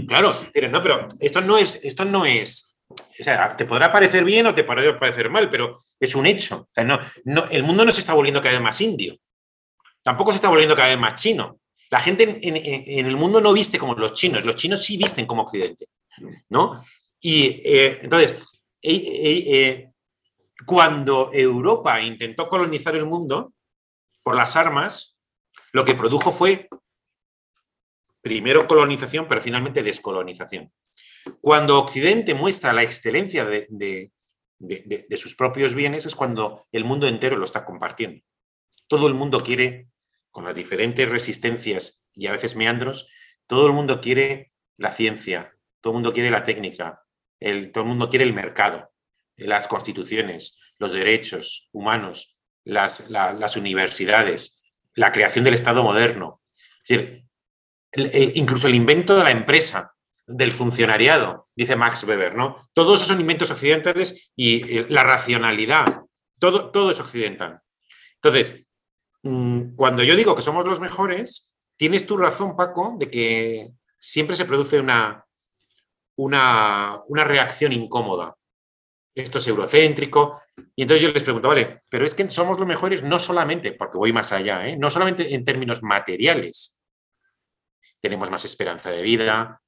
Claro, pero no, pero esto no es, esto no es. O sea, te podrá parecer bien o te podrá parecer mal, pero es un hecho. no, no, el mundo no se está volviendo cada vez más indio. Tampoco se está volviendo cada vez más chino. La gente en, el mundo no viste como los chinos, los chinos sí visten como Occidente, ¿no? Y eh, entonces, eh, cuando Europa intentó colonizar el mundo por las armas, lo que produjo fue primero colonización, pero finalmente descolonización. Cuando Occidente muestra la excelencia de, sus propios bienes es cuando el mundo entero lo está compartiendo. Todo el mundo quiere, con las diferentes resistencias y a veces meandros, todo el mundo quiere la ciencia, todo el mundo quiere la técnica, todo el mundo quiere el mercado, las constituciones, los derechos humanos, las, universidades, la creación del Estado moderno. incluso el invento de la empresa, del funcionariado, dice Max Weber, ¿no? Todos esos son inventos occidentales y eh, la racionalidad, todo, todo es occidental. Entonces, mm, cuando yo digo que somos los mejores, tienes tu razón, Paco, de que siempre se produce una, una, reacción incómoda. Esto es eurocéntrico. Y entonces yo les pregunto, vale, pero es que somos los mejores no solamente, porque voy más allá, ¿eh? no solamente en términos materiales. Tenemos más esperanza de vida,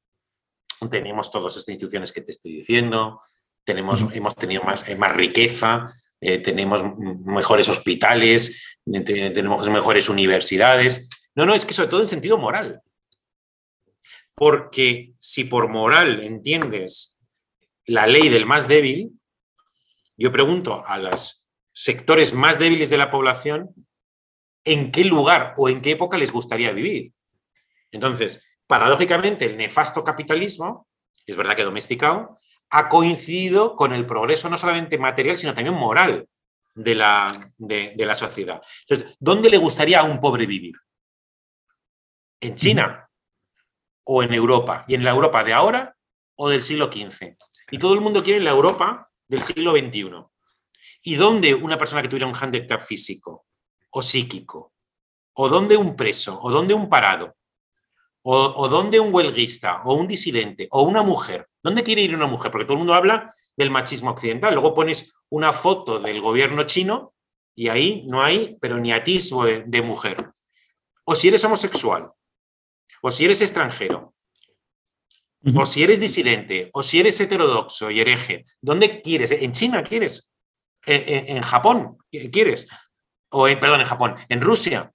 tenemos todas estas instituciones que te estoy diciendo, tenemos, hemos tenido más, eh, más riqueza, eh, tenemos mejores hospitales, tenemos mejores universidades. No, no, es que sobre todo en sentido moral. Porque si por moral entiendes la ley del más débil, yo pregunto a los sectores más débiles de la población en qué lugar o en qué época les gustaría vivir. Entonces, paradójicamente, el nefasto capitalismo, es verdad que domesticado, ha coincidido con el progreso no solamente material, sino también moral de la, de, la sociedad. Entonces, ¿dónde le gustaría a un pobre vivir? ¿En China o en Europa? ¿Y en la Europa de ahora o del siglo XV? Y todo el mundo quiere la Europa del siglo XXI. ¿Y dónde una persona que tuviera un handicap físico o psíquico? ¿O dónde un preso? ¿O dónde un parado? ¿O, dónde un huelguista? ¿O un disidente? ¿O una mujer? ¿Dónde quiere ir una mujer? Porque todo el mundo habla del machismo occidental. Luego pones una foto del gobierno chino y ahí no hay, pero ni atisbo de, mujer. O si eres homosexual, o si eres extranjero, o si eres disidente, o si eres heterodoxo y hereje, ¿dónde quieres? ¿En China quieres? ¿En, Japón quieres? O en, perdón, en Japón, en Rusia.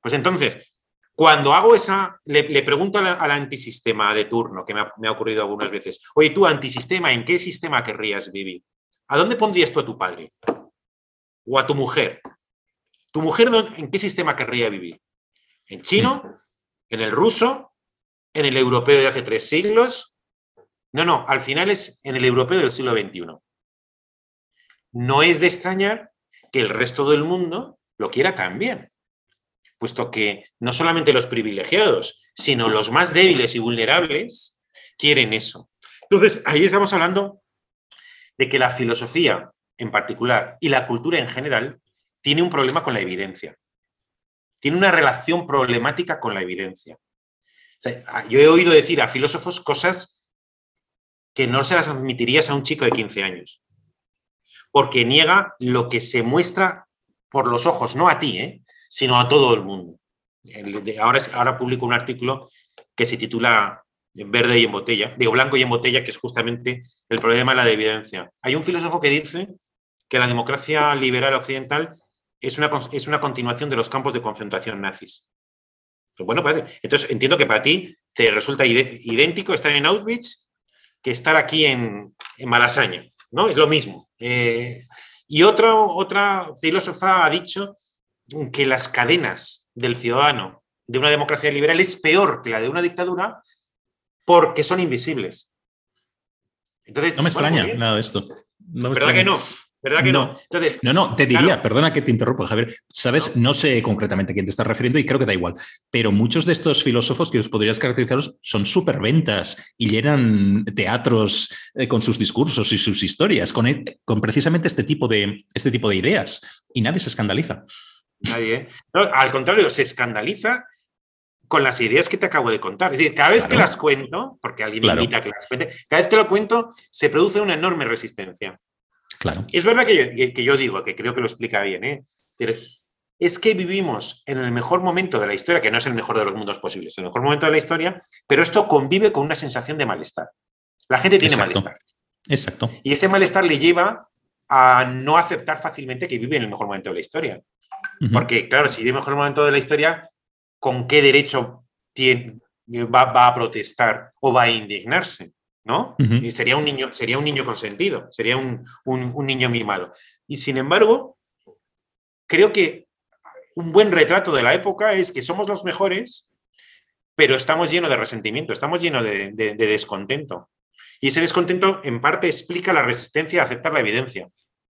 Pues entonces, cuando hago esa, le, pregunto al, antisistema de turno, que me ha, me ha, ocurrido algunas veces, oye, tú antisistema, ¿en qué sistema querrías vivir? ¿A dónde pondrías tú a tu padre? ¿O a tu mujer? ¿Tu mujer en qué sistema querría vivir? ¿En chino? ¿En el ruso? ¿En el europeo de hace tres siglos? No, no, al final es en el europeo del siglo XXI. No es de extrañar que el resto del mundo lo quiera también puesto que no solamente los privilegiados, sino los más débiles y vulnerables quieren eso. Entonces, ahí estamos hablando de que la filosofía en particular y la cultura en general tiene un problema con la evidencia. Tiene una relación problemática con la evidencia. yo he oído decir a filósofos cosas que no se las admitirías a un chico de 15 años, porque niega lo que se muestra por los ojos, no a ti, ¿eh? sino a todo el mundo. Ahora, ahora publico un artículo que se titula Verde y en botella, digo blanco y en botella, que es justamente el problema de la evidencia. Hay un filósofo que dice que la democracia liberal occidental es una, es una continuación de los campos de concentración nazis. Pues bueno, entonces entiendo que para ti te resulta idéntico estar en Auschwitz que estar aquí en, en Malasaña, ¿no? Es lo mismo. Eh, y otra, otra filósofa ha dicho que las cadenas del ciudadano de una democracia liberal es peor que la de una dictadura porque son invisibles. Entonces, no me extraña nada de esto. ¿Verdad que no? ¿Verdad que no? no, no, te diría, perdona que te interrumpa, Javier. Sabes, no. sé concretamente a quién te estás refiriendo y creo que da igual, pero muchos de estos filósofos que os podrías caracterizarlos son superventas y llenan teatros eh, con sus discursos y sus historias, con, e, con precisamente este tipo, de, este tipo de ideas y nadie se escandaliza. Nadie. al contrario, se escandaliza con las ideas que te acabo de contar. Es decir, cada vez que las cuento, porque alguien me invita a que las cuente, cada vez que lo cuento, se produce una enorme resistencia. Claro. Es verdad que yo, digo, que creo que lo explica bien, ¿eh? es que vivimos en el mejor momento de la historia, que no es el mejor de los mundos posibles, el mejor momento de la historia, pero esto convive con una sensación de malestar. La gente tiene malestar. Exacto. Y ese malestar le lleva a no aceptar fácilmente que vive en el mejor momento de la historia. Porque, claro, si vive el mejor momento de la historia, ¿con qué derecho tiene, va, a protestar o va a indignarse? ¿No? sería, un niño, sería un niño consentido, sería un, niño mimado. Y sin embargo, creo que un buen retrato de la época es que somos los mejores, pero estamos llenos de resentimiento, estamos llenos de, de descontento. Y ese descontento en parte explica la resistencia a aceptar la evidencia.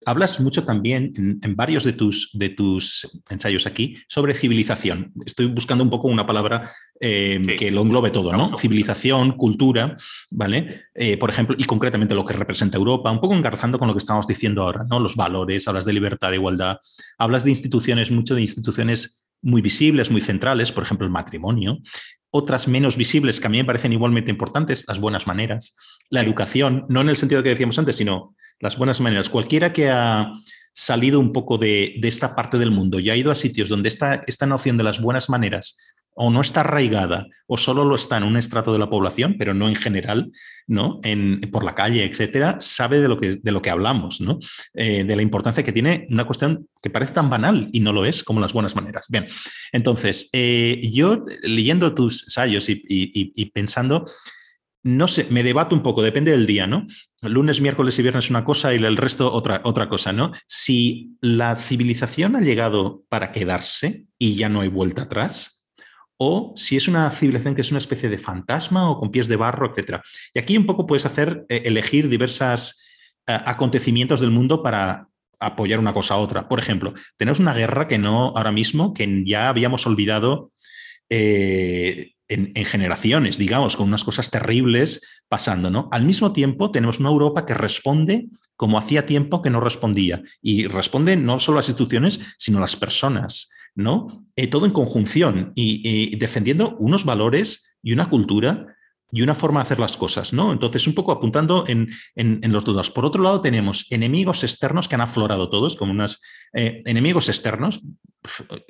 Hablas mucho también en, varios de tus, de tus, ensayos aquí sobre civilización. Estoy buscando un poco una palabra eh, que lo englobe todo, ¿no? Civilización, cultura, ¿vale? Eh, por ejemplo, y concretamente lo que representa Europa, un poco engarzando con lo que estamos diciendo ahora, ¿no? Los valores, hablas de libertad, de igualdad, hablas de instituciones, mucho de instituciones muy visibles, muy centrales, por ejemplo, el matrimonio, otras menos visibles que a mí me parecen igualmente importantes, las buenas maneras, la educación, no en el sentido que decíamos antes, sino las buenas maneras. Cualquiera que ha salido un poco de, esta parte del mundo y ha ido a sitios donde esta, esta noción de las buenas maneras o no está arraigada o solo lo está en un estrato de la población, pero no en general, ¿no? En, por la calle, etcétera, sabe de lo que, de lo que hablamos, ¿no? Eh, de la importancia que tiene una cuestión que parece tan banal y no lo es como las buenas maneras. Bien, entonces, eh, yo leyendo tus ensayos y pensando, no sé, me debato un poco, depende del día, ¿no? Lunes, miércoles y viernes una cosa y el resto otra, otra cosa, ¿no? Si la civilización ha llegado para quedarse y ya no hay vuelta atrás, o si es una civilización que es una especie de fantasma o con pies de barro, etc. Y aquí un poco puedes hacer, eh, elegir diversos eh, acontecimientos del mundo para apoyar una cosa a otra. Por ejemplo, tenemos una guerra que no, ahora mismo, que ya habíamos olvidado eh, en, generaciones, digamos, con unas cosas terribles pasando, ¿no? Al mismo tiempo, tenemos una Europa que responde como hacía tiempo que no respondía. Y responde no solo las instituciones, sino las personas. ¿no? Eh, todo en conjunción y, defendiendo unos valores y una cultura y una forma de hacer las cosas, ¿no? Entonces, un poco apuntando en, los dudas. Por otro lado, tenemos enemigos externos que han aflorado todos, como unos eh, enemigos externos,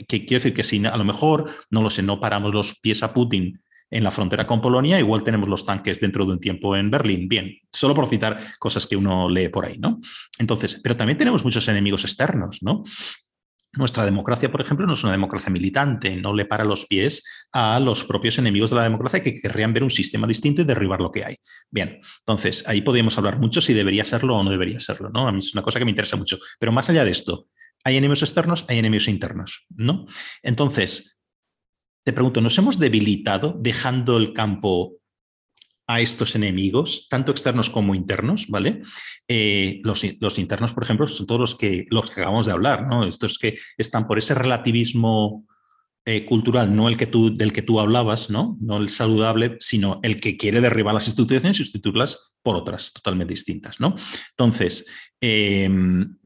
que quiero decir que si a lo mejor, no lo sé, no paramos los pies a Putin en la frontera con Polonia, igual tenemos los tanques dentro de un tiempo en Berlín. Bien, solo por citar cosas que uno lee por ahí, ¿no? Entonces, pero también tenemos muchos enemigos externos, ¿no? Nuestra democracia, por ejemplo, no es una democracia militante, no le para los pies a los propios enemigos de la democracia que querrían ver un sistema distinto y derribar lo que hay. Bien, entonces ahí podríamos hablar mucho si debería serlo o no debería serlo, ¿no? A mí es una cosa que me interesa mucho. Pero más allá de esto, hay enemigos externos, hay enemigos internos, ¿no? Entonces, te pregunto, ¿nos hemos debilitado dejando el campo a estos enemigos, tanto externos como internos, ¿vale? Eh, los, internos, por ejemplo, son todos los que, los que acabamos de hablar, ¿no? Estos que están por ese relativismo eh, cultural, no el que tú, del que tú hablabas, ¿no? No el saludable, sino el que quiere derribar las instituciones y sustituirlas por otras totalmente distintas, ¿no? Entonces, em,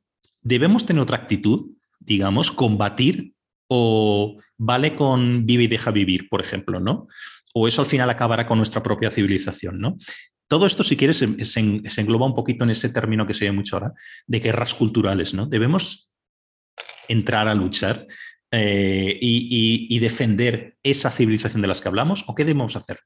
debemos tener otra actitud, digamos, combatir o vale con vive y deja vivir, por ejemplo, ¿no? o eso al final acabará con nuestra propia civilización, ¿no? Todo esto, si quieres, se, engloba un poquito en ese término que se ve mucho ahora, de guerras culturales, ¿no? Debemos entrar a luchar eh, y, defender esa civilización de las que hablamos, ¿o qué debemos hacer?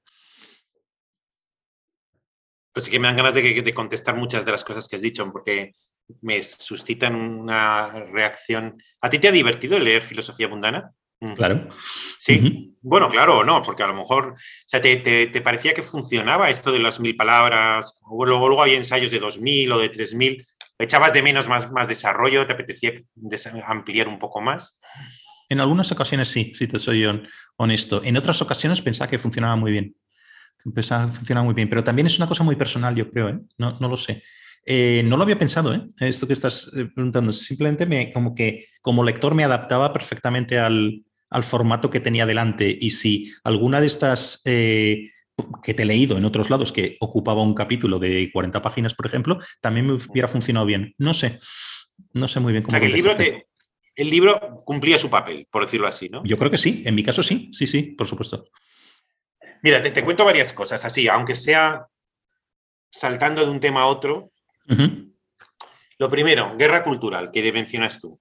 Pues sí que me dan ganas de, de contestar muchas de las cosas que has dicho, porque me suscitan una reacción. ¿A ti te ha divertido leer filosofía mundana? Claro. Sí. Bueno, claro, no, porque a lo mejor, o sea, te, parecía que funcionaba esto de las mil palabras, o luego, luego había ensayos de dos mil o de tres mil, echabas de menos más, más desarrollo, te apetecía ampliar un poco más. En algunas ocasiones sí, si te soy honesto. En otras ocasiones pensaba que funcionaba muy bien. Pensaba que funcionaba muy bien, pero también es una cosa muy personal, yo creo, ¿eh? no, no lo sé. Eh, no lo había pensado, ¿eh? esto que estás eh, preguntando. Simplemente me, como que como lector me adaptaba perfectamente al, formato que tenía delante. Y si alguna de estas que te he leído en otros lados, que ocupaba un capítulo de 40 páginas, por ejemplo, también me hubiera funcionado bien. No sé, no sé muy bien cómo. O sea, que el libro, el libro cumplía su papel, por decirlo así, ¿no? Yo creo que sí, en mi caso sí, sí, sí, por supuesto. Mira, te, te cuento varias cosas, así, aunque sea saltando de un tema a otro, lo primero, guerra cultural, que mencionas tú.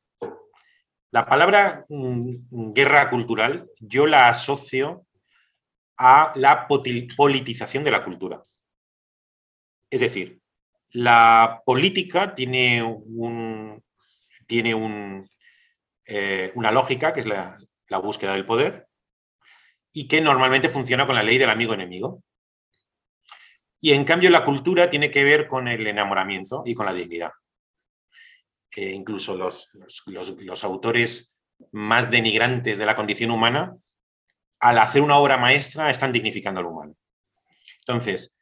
La palabra mm, guerra cultural yo la asocio a la politización de la cultura. Es decir, la política tiene, un, tiene eh, una lógica, que es la, la búsqueda del poder, y que normalmente funciona con la ley del amigo enemigo. Y en cambio la cultura tiene que ver con el enamoramiento y con la dignidad. Que incluso los, los, autores más denigrantes de la condición humana, al hacer una obra maestra, están dignificando al humano. Entonces,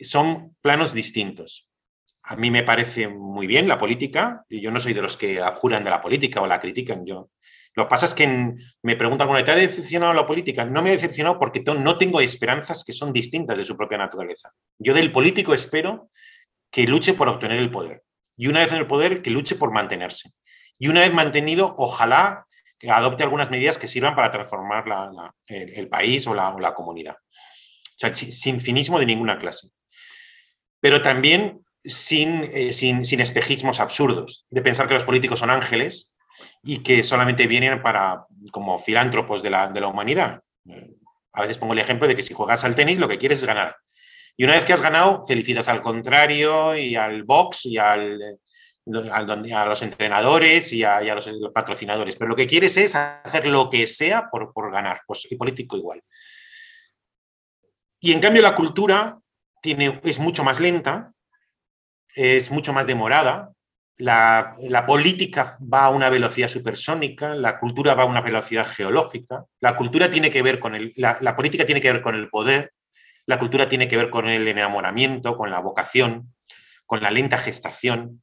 son planos distintos. A mí me parece muy bien la política, y yo no soy de los que abjuran de la política o la critican. Yo lo que pasa es que me preguntan alguna ¿te ha decepcionado la política? No me ha decepcionado porque no tengo esperanzas que son distintas de su propia naturaleza. Yo del político espero que luche por obtener el poder. Y una vez en el poder, que luche por mantenerse. Y una vez mantenido, ojalá adopte algunas medidas que sirvan para transformar el, país o la, comunidad. O sea, sin finismo de ninguna clase. Pero también sin, eh, sin, sin espejismos absurdos, de pensar que los políticos son ángeles y que solamente vienen para, como filántropos de la, de la humanidad. A veces pongo el ejemplo de que si juegas al tenis lo que quieres es ganar. Y una vez que has ganado, felicitas al contrario y al box y al, a los entrenadores y a, los, patrocinadores. Pero lo que quieres es hacer lo que sea por, por ganar. Pues y político igual. Y en cambio la cultura tiene, es mucho más lenta, es mucho más demorada, la, política va a una velocidad supersónica, la cultura va a una velocidad geológica, la cultura tiene que ver con el, la, política tiene que ver con el poder, la cultura tiene que ver con el enamoramiento, con la vocación, con la lenta gestación.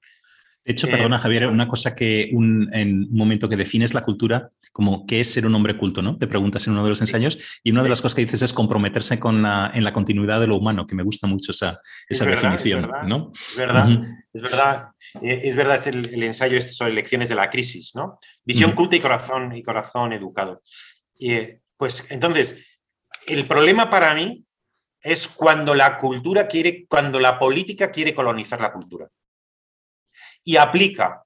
De hecho, perdona eh, Javier, una cosa que en un momento que defines la cultura como qué es ser un hombre culto, ¿no? Te preguntas en uno de los ensayos y una de las cosas que dices es comprometerse con en la continuidad de lo humano, que me gusta mucho esa, esa definición, es verdad, ¿no? Es verdad, es verdad, eh, es verdad, es el, ensayo este sobre lecciones de la crisis, ¿no? Visión culta y corazón, y corazón educado. Eh, pues entonces, el problema para mí es cuando la cultura quiere, cuando la política quiere colonizar la cultura y aplica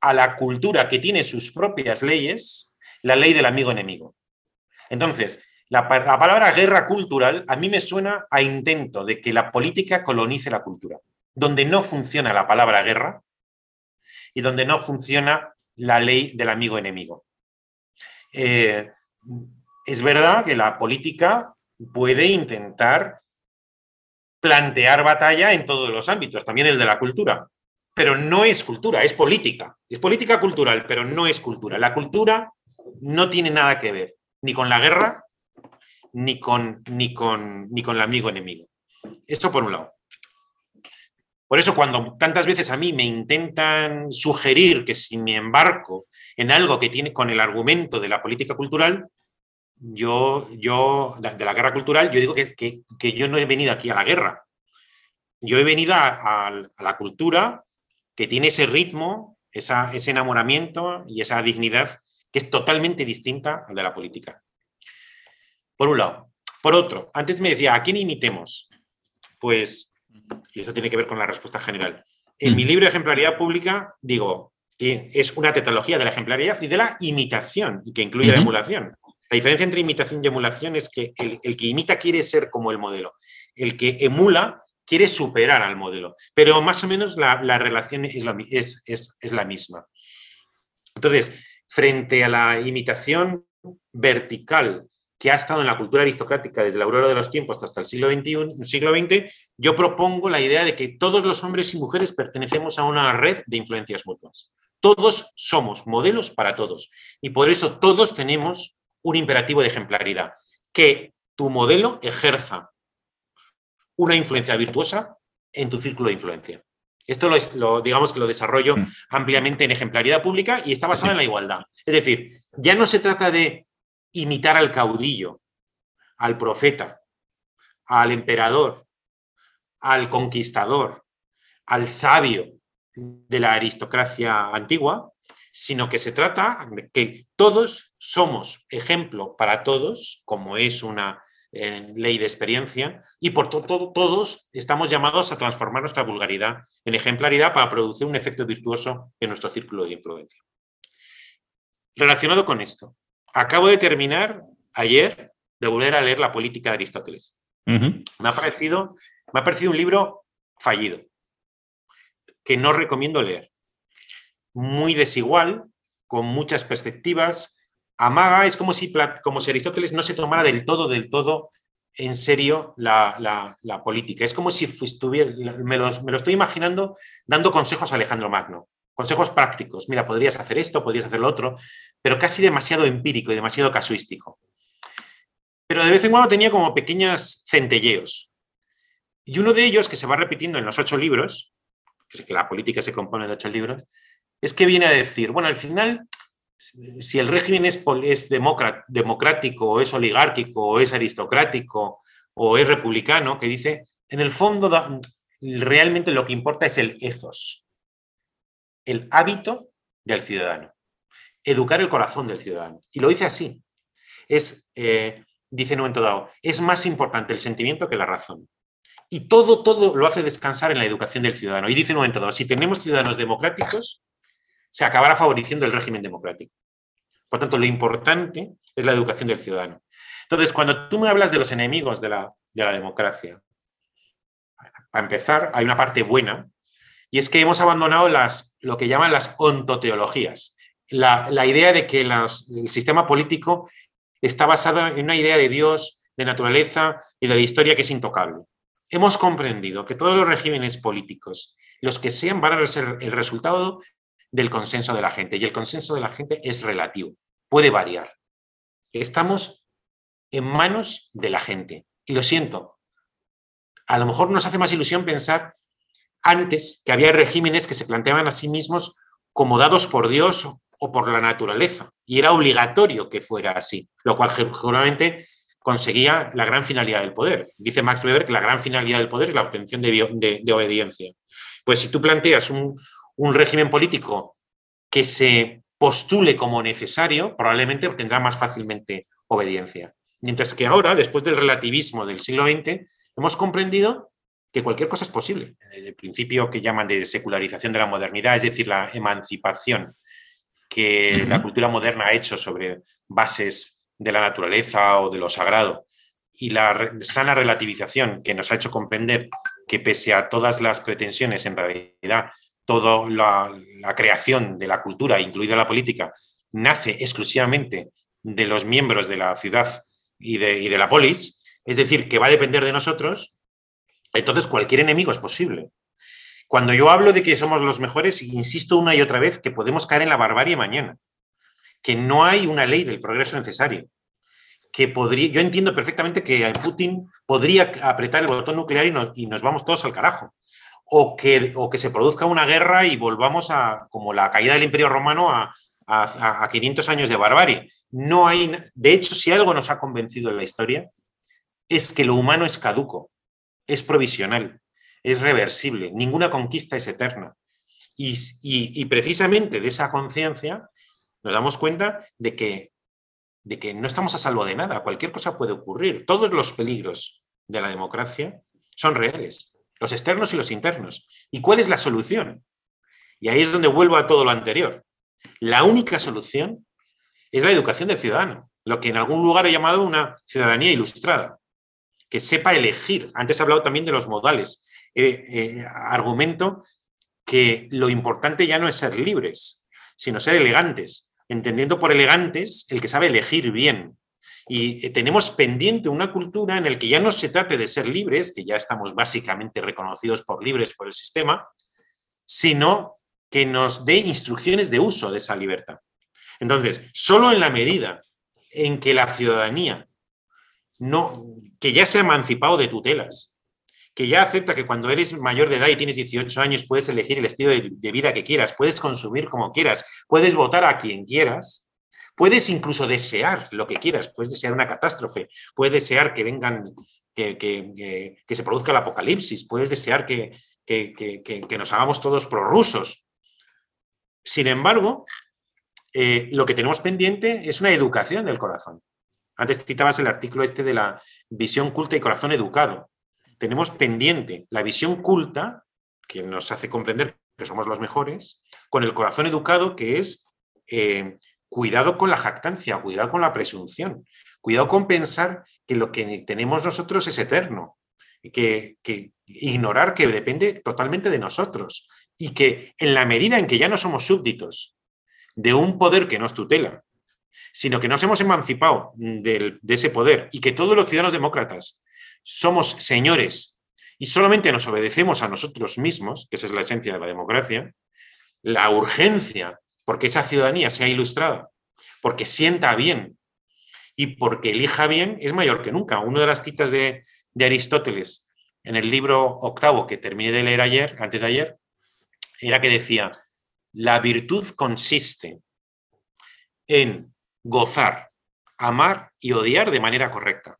a la cultura que tiene sus propias leyes la ley del amigo enemigo. Entonces, la, palabra guerra cultural a mí me suena a intento de que la política colonice la cultura, donde no funciona la palabra guerra y donde no funciona la ley del amigo enemigo. Eh, es verdad que la política puede intentar plantear batalla en todos los ámbitos, también el de la cultura, pero no es cultura, es política. Es política cultural, pero no es cultura. La cultura no tiene nada que ver ni con la guerra, ni con, ni con, ni con el amigo enemigo. Esto por un lado. Por eso cuando tantas veces a mí me intentan sugerir que si me embarco en algo que tiene con el argumento de la política cultural, yo, yo de la guerra cultural, yo digo que, que, yo no he venido aquí a la guerra. Yo he venido a la cultura que tiene ese ritmo, ese enamoramiento y esa dignidad que es totalmente distinta al de la política. Por un lado. Por otro, antes me decía, ¿a quién imitemos? Pues, y eso tiene que ver con la respuesta general. En mi libro de Ejemplaridad Pública digo que es una tetralogía de la ejemplaridad y de la imitación, y que incluye la emulación. La diferencia entre imitación y emulación es que el, que imita quiere ser como el modelo. El que emula quiere superar al modelo, pero más o menos la, relación es, la misma. Entonces, frente a la imitación vertical que ha estado en la cultura aristocrática desde la aurora de los tiempos hasta el siglo XXI, siglo XX, yo propongo la idea de que todos los hombres y mujeres pertenecemos a una red de influencias mutuas. Todos somos modelos para todos y por eso todos tenemos un imperativo de ejemplaridad, que tu modelo ejerza una influencia virtuosa en tu círculo de influencia. Esto lo, digamos que lo desarrollo mm. ampliamente en ejemplaridad pública y está basado en la igualdad. Es decir, ya no se trata de imitar al caudillo, al profeta, al emperador, al conquistador, al sabio de la aristocracia antigua, sino que se trata de que todos somos ejemplo para todos, como es una en ley de experiencia, y por todo, todos estamos llamados a transformar nuestra vulgaridad en ejemplaridad para producir un efecto virtuoso en nuestro círculo de influencia. Relacionado con esto, acabo de terminar ayer de volver a leer La política de Aristóteles. me, ha parecido, me ha parecido un libro fallido, que no recomiendo leer. Muy desigual, con muchas perspectivas, amaga, es como si, como si Aristóteles no se tomara del todo, del todo en serio la, política. Es como si estuviera, me, lo estoy imaginando dando consejos a Alejandro Magno, consejos prácticos. Mira, podrías hacer esto, podrías hacer lo otro, pero casi demasiado empírico y demasiado casuístico. Pero de vez en cuando tenía como pequeños centelleos. Y uno de ellos, que se va repitiendo en los ocho libros, que la política se compone de ocho libros, es que viene a decir, bueno, al final si el régimen es, democrático o es oligárquico o es aristocrático o es republicano, que dice, en el fondo realmente lo que importa es el ethos, el hábito del ciudadano, educar el corazón del ciudadano. Y lo dice así. Es, eh, dice en un es más importante el sentimiento que la razón. Y todo, todo lo hace descansar en la educación del ciudadano. Y dice en un momento si tenemos ciudadanos democráticos, se acabará favoreciendo el régimen democrático. Por tanto, lo importante es la educación del ciudadano. Entonces, cuando tú me hablas de los enemigos de la, democracia, para empezar, hay una parte buena, y es que hemos abandonado las, lo que llaman las ontoteologías, la, idea de que el sistema político está basado en una idea de Dios, de naturaleza y de la historia que es intocable. Hemos comprendido que todos los regímenes políticos los que sean van a ser el resultado del consenso de la gente. Y el consenso de la gente es relativo, puede variar. Estamos en manos de la gente. Y lo siento, a lo mejor nos hace más ilusión pensar antes que había regímenes que se planteaban a sí mismos como dados por Dios o por la naturaleza. Y era obligatorio que fuera así, lo cual seguramente conseguía la gran finalidad del poder. Dice Max Weber que la gran finalidad del poder es la obtención de, obediencia. Pues si tú planteas un, un régimen político que se postule como necesario, probablemente obtendrá más fácilmente obediencia. Mientras que ahora, después del relativismo del siglo XX, hemos comprendido que cualquier cosa es posible. El principio que llaman de secularización de la modernidad, es decir, la emancipación que la cultura moderna ha hecho sobre bases de la naturaleza o de lo sagrado y la sana relativización que nos ha hecho comprender que pese a todas las pretensiones, en realidad, toda la, creación de la cultura, incluida la política, nace exclusivamente de los miembros de la ciudad y de, la polis, es decir, que va a depender de nosotros, entonces cualquier enemigo es posible. Cuando yo hablo de que somos los mejores, insisto una y otra vez que podemos caer en la barbarie mañana, que no hay una ley del progreso necesario, que podría, yo entiendo perfectamente que Putin podría apretar el botón nuclear y nos vamos todos al carajo, o que, o que, se produzca una guerra y volvamos a, como la caída del Imperio Romano, a, a, a 500 años de barbarie. No hay, de hecho, si algo nos ha convencido en la historia, es que lo humano es caduco, es provisional, es reversible, ninguna conquista es eterna. Y, precisamente de esa conciencia nos damos cuenta de que, de que no estamos a salvo de nada, cualquier cosa puede ocurrir. Todos los peligros de la democracia son reales, los externos y los internos. ¿Y cuál es la solución? Y ahí es donde vuelvo a todo lo anterior. La única solución es la educación del ciudadano, lo que en algún lugar he llamado una ciudadanía ilustrada, que sepa elegir. Antes he hablado también de los modales. Eh, eh, argumento que lo importante ya no es ser libres, sino ser elegantes, entendiendo por elegantes el que sabe elegir bien. Y eh, tenemos pendiente una cultura en la que ya no se trate de ser libres, que ya estamos básicamente reconocidos por libres por el sistema, sino que nos dé instrucciones de uso de esa libertad. Entonces, solo en la medida en que la ciudadanía no, que ya se ha emancipado de tutelas, que ya acepta que cuando eres mayor de edad y tienes 18 años puedes elegir el estilo de, vida que quieras, puedes consumir como quieras, puedes votar a quien quieras, puedes incluso desear lo que quieras, puedes desear una catástrofe, puedes desear que vengan, que, se produzca el apocalipsis, puedes desear que, que nos hagamos todos prorrusos. Sin embargo, eh, lo que tenemos pendiente es una educación del corazón. Antes citabas el artículo este de la visión culta y corazón educado tenemos pendiente la visión culta, que nos hace comprender que somos los mejores, con el corazón educado, que es eh, cuidado con la jactancia, cuidado con la presunción, cuidado con pensar que lo que tenemos nosotros es eterno, que, que ignorar que depende totalmente de nosotros y que en la medida en que ya no somos súbditos de un poder que nos tutela, sino que nos hemos emancipado de ese poder y que todos los ciudadanos demócratas somos señores y solamente nos obedecemos a nosotros mismos, que esa es la esencia de la democracia, la urgencia porque esa ciudadanía sea ilustrada, porque sienta bien y porque elija bien es mayor que nunca. Una de las citas de, Aristóteles en el libro octavo que terminé de leer ayer, antes de ayer, era que decía, la virtud consiste en gozar, amar y odiar de manera correcta.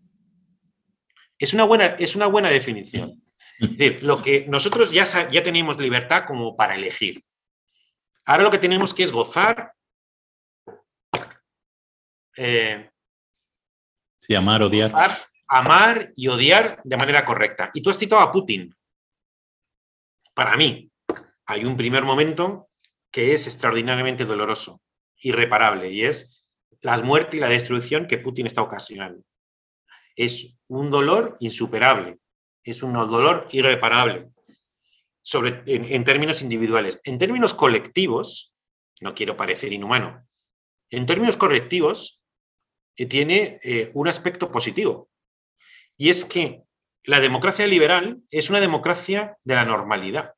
Es una buena, es una buena definición. Es decir, lo que nosotros ya, ya tenemos libertad como para elegir. Ahora lo que tenemos que es gozar. Eh, sí, amar, odiar. amar y odiar de manera correcta. Y tú has citado a Putin. Para mí, hay un primer momento que es extraordinariamente doloroso, irreparable, y es la muerte y la destrucción que Putin está ocasionando es un dolor insuperable, es un dolor irreparable sobre, en, términos individuales. En términos colectivos, no quiero parecer inhumano, en términos colectivos eh, tiene eh, un aspecto positivo, y es que la democracia liberal es una democracia de la normalidad.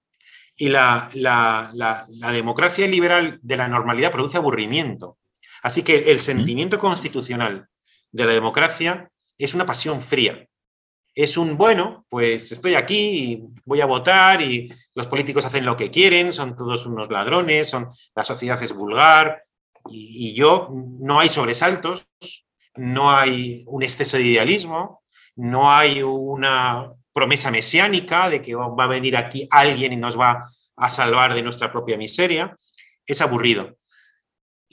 Y la, la, democracia liberal de la normalidad produce aburrimiento. Así que el sentimiento constitucional de la democracia es una pasión fría. Es un, bueno, pues estoy aquí y voy a votar y los políticos hacen lo que quieren, son todos unos ladrones, son, la sociedad es vulgar y, yo, no hay sobresaltos, no hay un exceso de idealismo, no hay una promesa mesiánica de que va a venir aquí alguien y nos va a salvar de nuestra propia miseria. Es aburrido.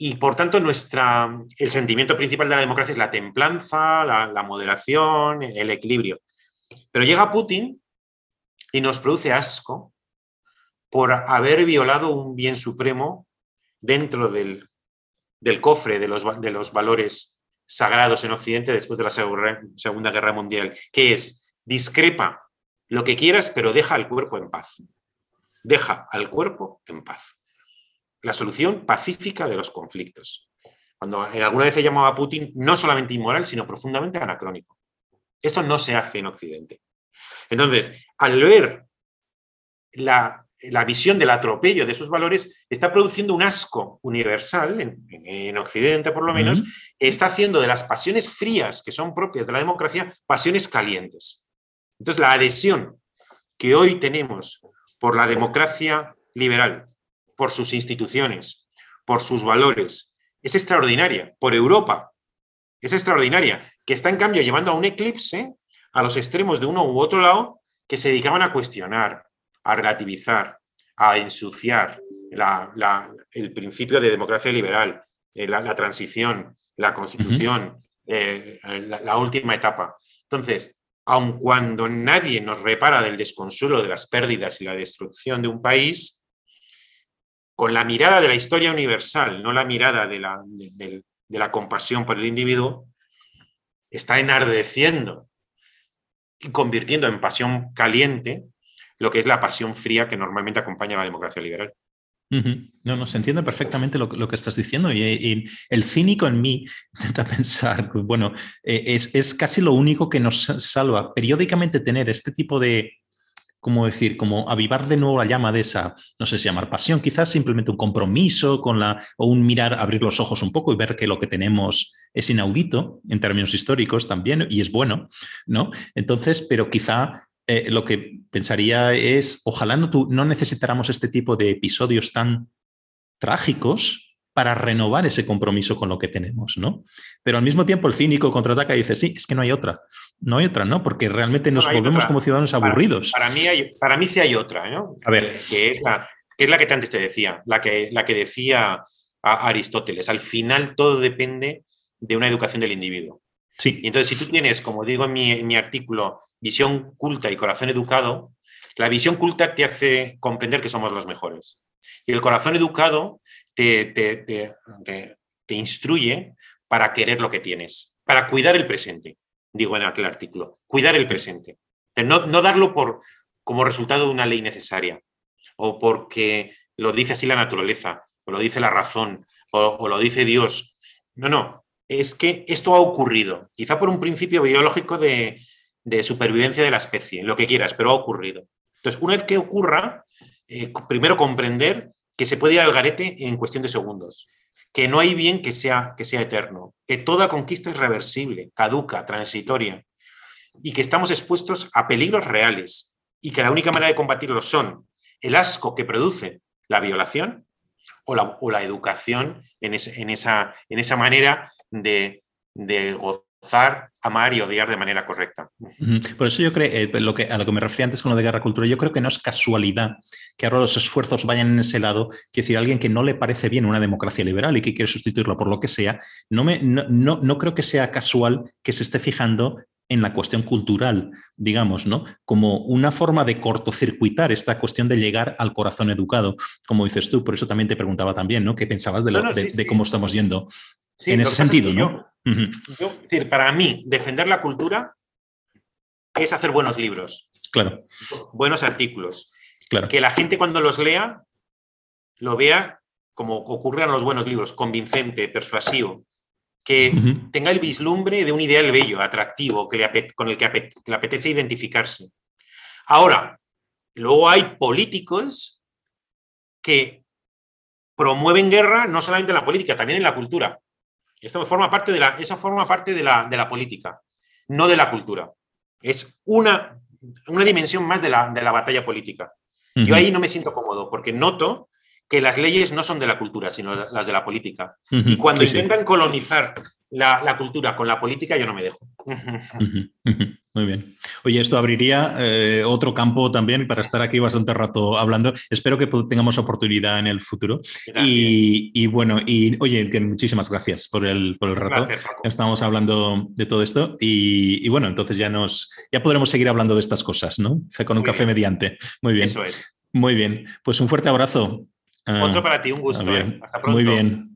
Y por tanto, nuestra, el sentimiento principal de la democracia es la templanza, la, moderación, el equilibrio. Pero llega Putin y nos produce asco por haber violado un bien supremo dentro del, cofre de los, de los valores sagrados en Occidente después de la Segunda Guerra Mundial, que es discrepa lo que quieras, pero deja al cuerpo en paz. Deja al cuerpo en paz. La solución pacífica de los conflictos. Cuando alguna vez se llamaba a Putin no solamente inmoral, sino profundamente anacrónico. Esto no se hace en Occidente. Entonces, al ver la la visión del atropello de esos valores está produciendo un asco universal, en, Occidente por lo menos, está haciendo de las pasiones frías que son propias de la democracia pasiones calientes. Entonces, la adhesión que hoy tenemos por la democracia liberal, por sus instituciones, por sus valores, es extraordinaria, por Europa, es extraordinaria, que está en cambio llevando a un eclipse a los extremos de uno u otro lado que se dedicaban a cuestionar, a relativizar, a ensuciar el principio de democracia liberal, eh, la, transición, la constitución, eh, la, última etapa. Entonces, aun cuando nadie nos repara del desconsuelo de las pérdidas y la destrucción de un país, con la mirada de la historia universal, no la mirada de la, de la compasión por el individuo, está enardeciendo y convirtiendo en pasión caliente lo que es la pasión fría que normalmente acompaña a la democracia liberal. No, no, se entiende perfectamente lo, que estás diciendo y, el cínico en mí intenta pensar, bueno, eh, es, es, casi lo único que nos salva periódicamente tener este tipo de, ¿cómo decir? Como avivar de nuevo la llama de esa, no sé si llamar pasión, quizás simplemente un compromiso con la, o un mirar, abrir los ojos un poco y ver que lo que tenemos es inaudito en términos históricos también y es bueno, ¿no? Entonces, pero quizá eh, lo que pensaría es, ojalá no, no necesitáramos este tipo de episodios tan trágicos para renovar ese compromiso con lo que tenemos, ¿no? Pero al mismo tiempo el cínico contraataca y dice, sí, es que no hay otra, no hay otra, ¿no? Porque realmente nos volvemos como ciudadanos aburridos. Para, mí para mí sí hay otra, ¿no? A ver. Que es la que, es la que antes te decía, la que, la que decía Aristóteles. Al final todo depende de una educación del individuo. Sí. Y entonces, si tú tienes, como digo en mi, artículo, visión culta y corazón educado, la visión culta te hace comprender que somos los mejores. Y el corazón educado te, te, instruye para querer lo que tienes, para cuidar el presente, digo en aquel artículo, cuidar el presente. No, no darlo por, como resultado de una ley necesaria o porque lo dice así la naturaleza, o lo dice la razón, o lo dice Dios. No, no, es que esto ha ocurrido, quizá por un principio biológico de, supervivencia de la especie, lo que quieras, pero ha ocurrido. Entonces, una vez que ocurra, eh, primero comprender que se puede ir al garete en cuestión de segundos, que no hay bien que sea, que sea eterno, que toda conquista es reversible, caduca, transitoria, y que estamos expuestos a peligros reales, y que la única manera de combatirlos son el asco que produce la violación o la, educación en, en, esa, en esa manera de, gozar, amar y odiar de manera correcta. Por eso yo creo, eh, lo que, a lo que me refería antes con lo de guerra cultural, yo creo que no es casualidad que ahora los esfuerzos vayan en ese lado, que decir, alguien que no le parece bien una democracia liberal y que quiere sustituirlo por lo que sea, no, me, no, no creo que sea casual que se esté fijando en la cuestión cultural, digamos, ¿no? Como una forma de cortocircuitar esta cuestión de llegar al corazón educado, como dices tú. Por eso también te preguntaba también, ¿no? ¿Qué pensabas de, lo, de, cómo estamos yendo en ese sentido, ¿no? Yo, decir, para mí, defender la cultura es hacer buenos libros. Claro. Buenos artículos. Claro. Que la gente cuando los lea lo vea como ocurre en los buenos libros, convincente, persuasivo, que tenga el vislumbre de un ideal bello, atractivo, que con el que, le apetece identificarse. Ahora, luego hay políticos que promueven guerra no solamente en la política, también en la cultura. Esto forma parte de la, eso forma parte de la, de la política, no de la cultura. Es una, una dimensión más de la, de la batalla política. Yo ahí no me siento cómodo porque noto que las leyes no son de la cultura, sino las de la política. Y cuando intentan colonizar la, cultura con la política, yo no me dejo. Muy bien. Oye, esto abriría eh, otro campo también para estar aquí bastante rato hablando. Espero que tengamos oportunidad en el futuro. Y, bueno, y oye, que muchísimas gracias por el, por el rato. Estamos hablando de todo esto. Y, bueno, entonces ya nos ya podremos seguir hablando de estas cosas, ¿no? Con un café mediante. Muy bien. Eso es. Muy bien. Pues un fuerte abrazo. Otro para ti, un gusto. ¿eh? Hasta pronto. Muy bien.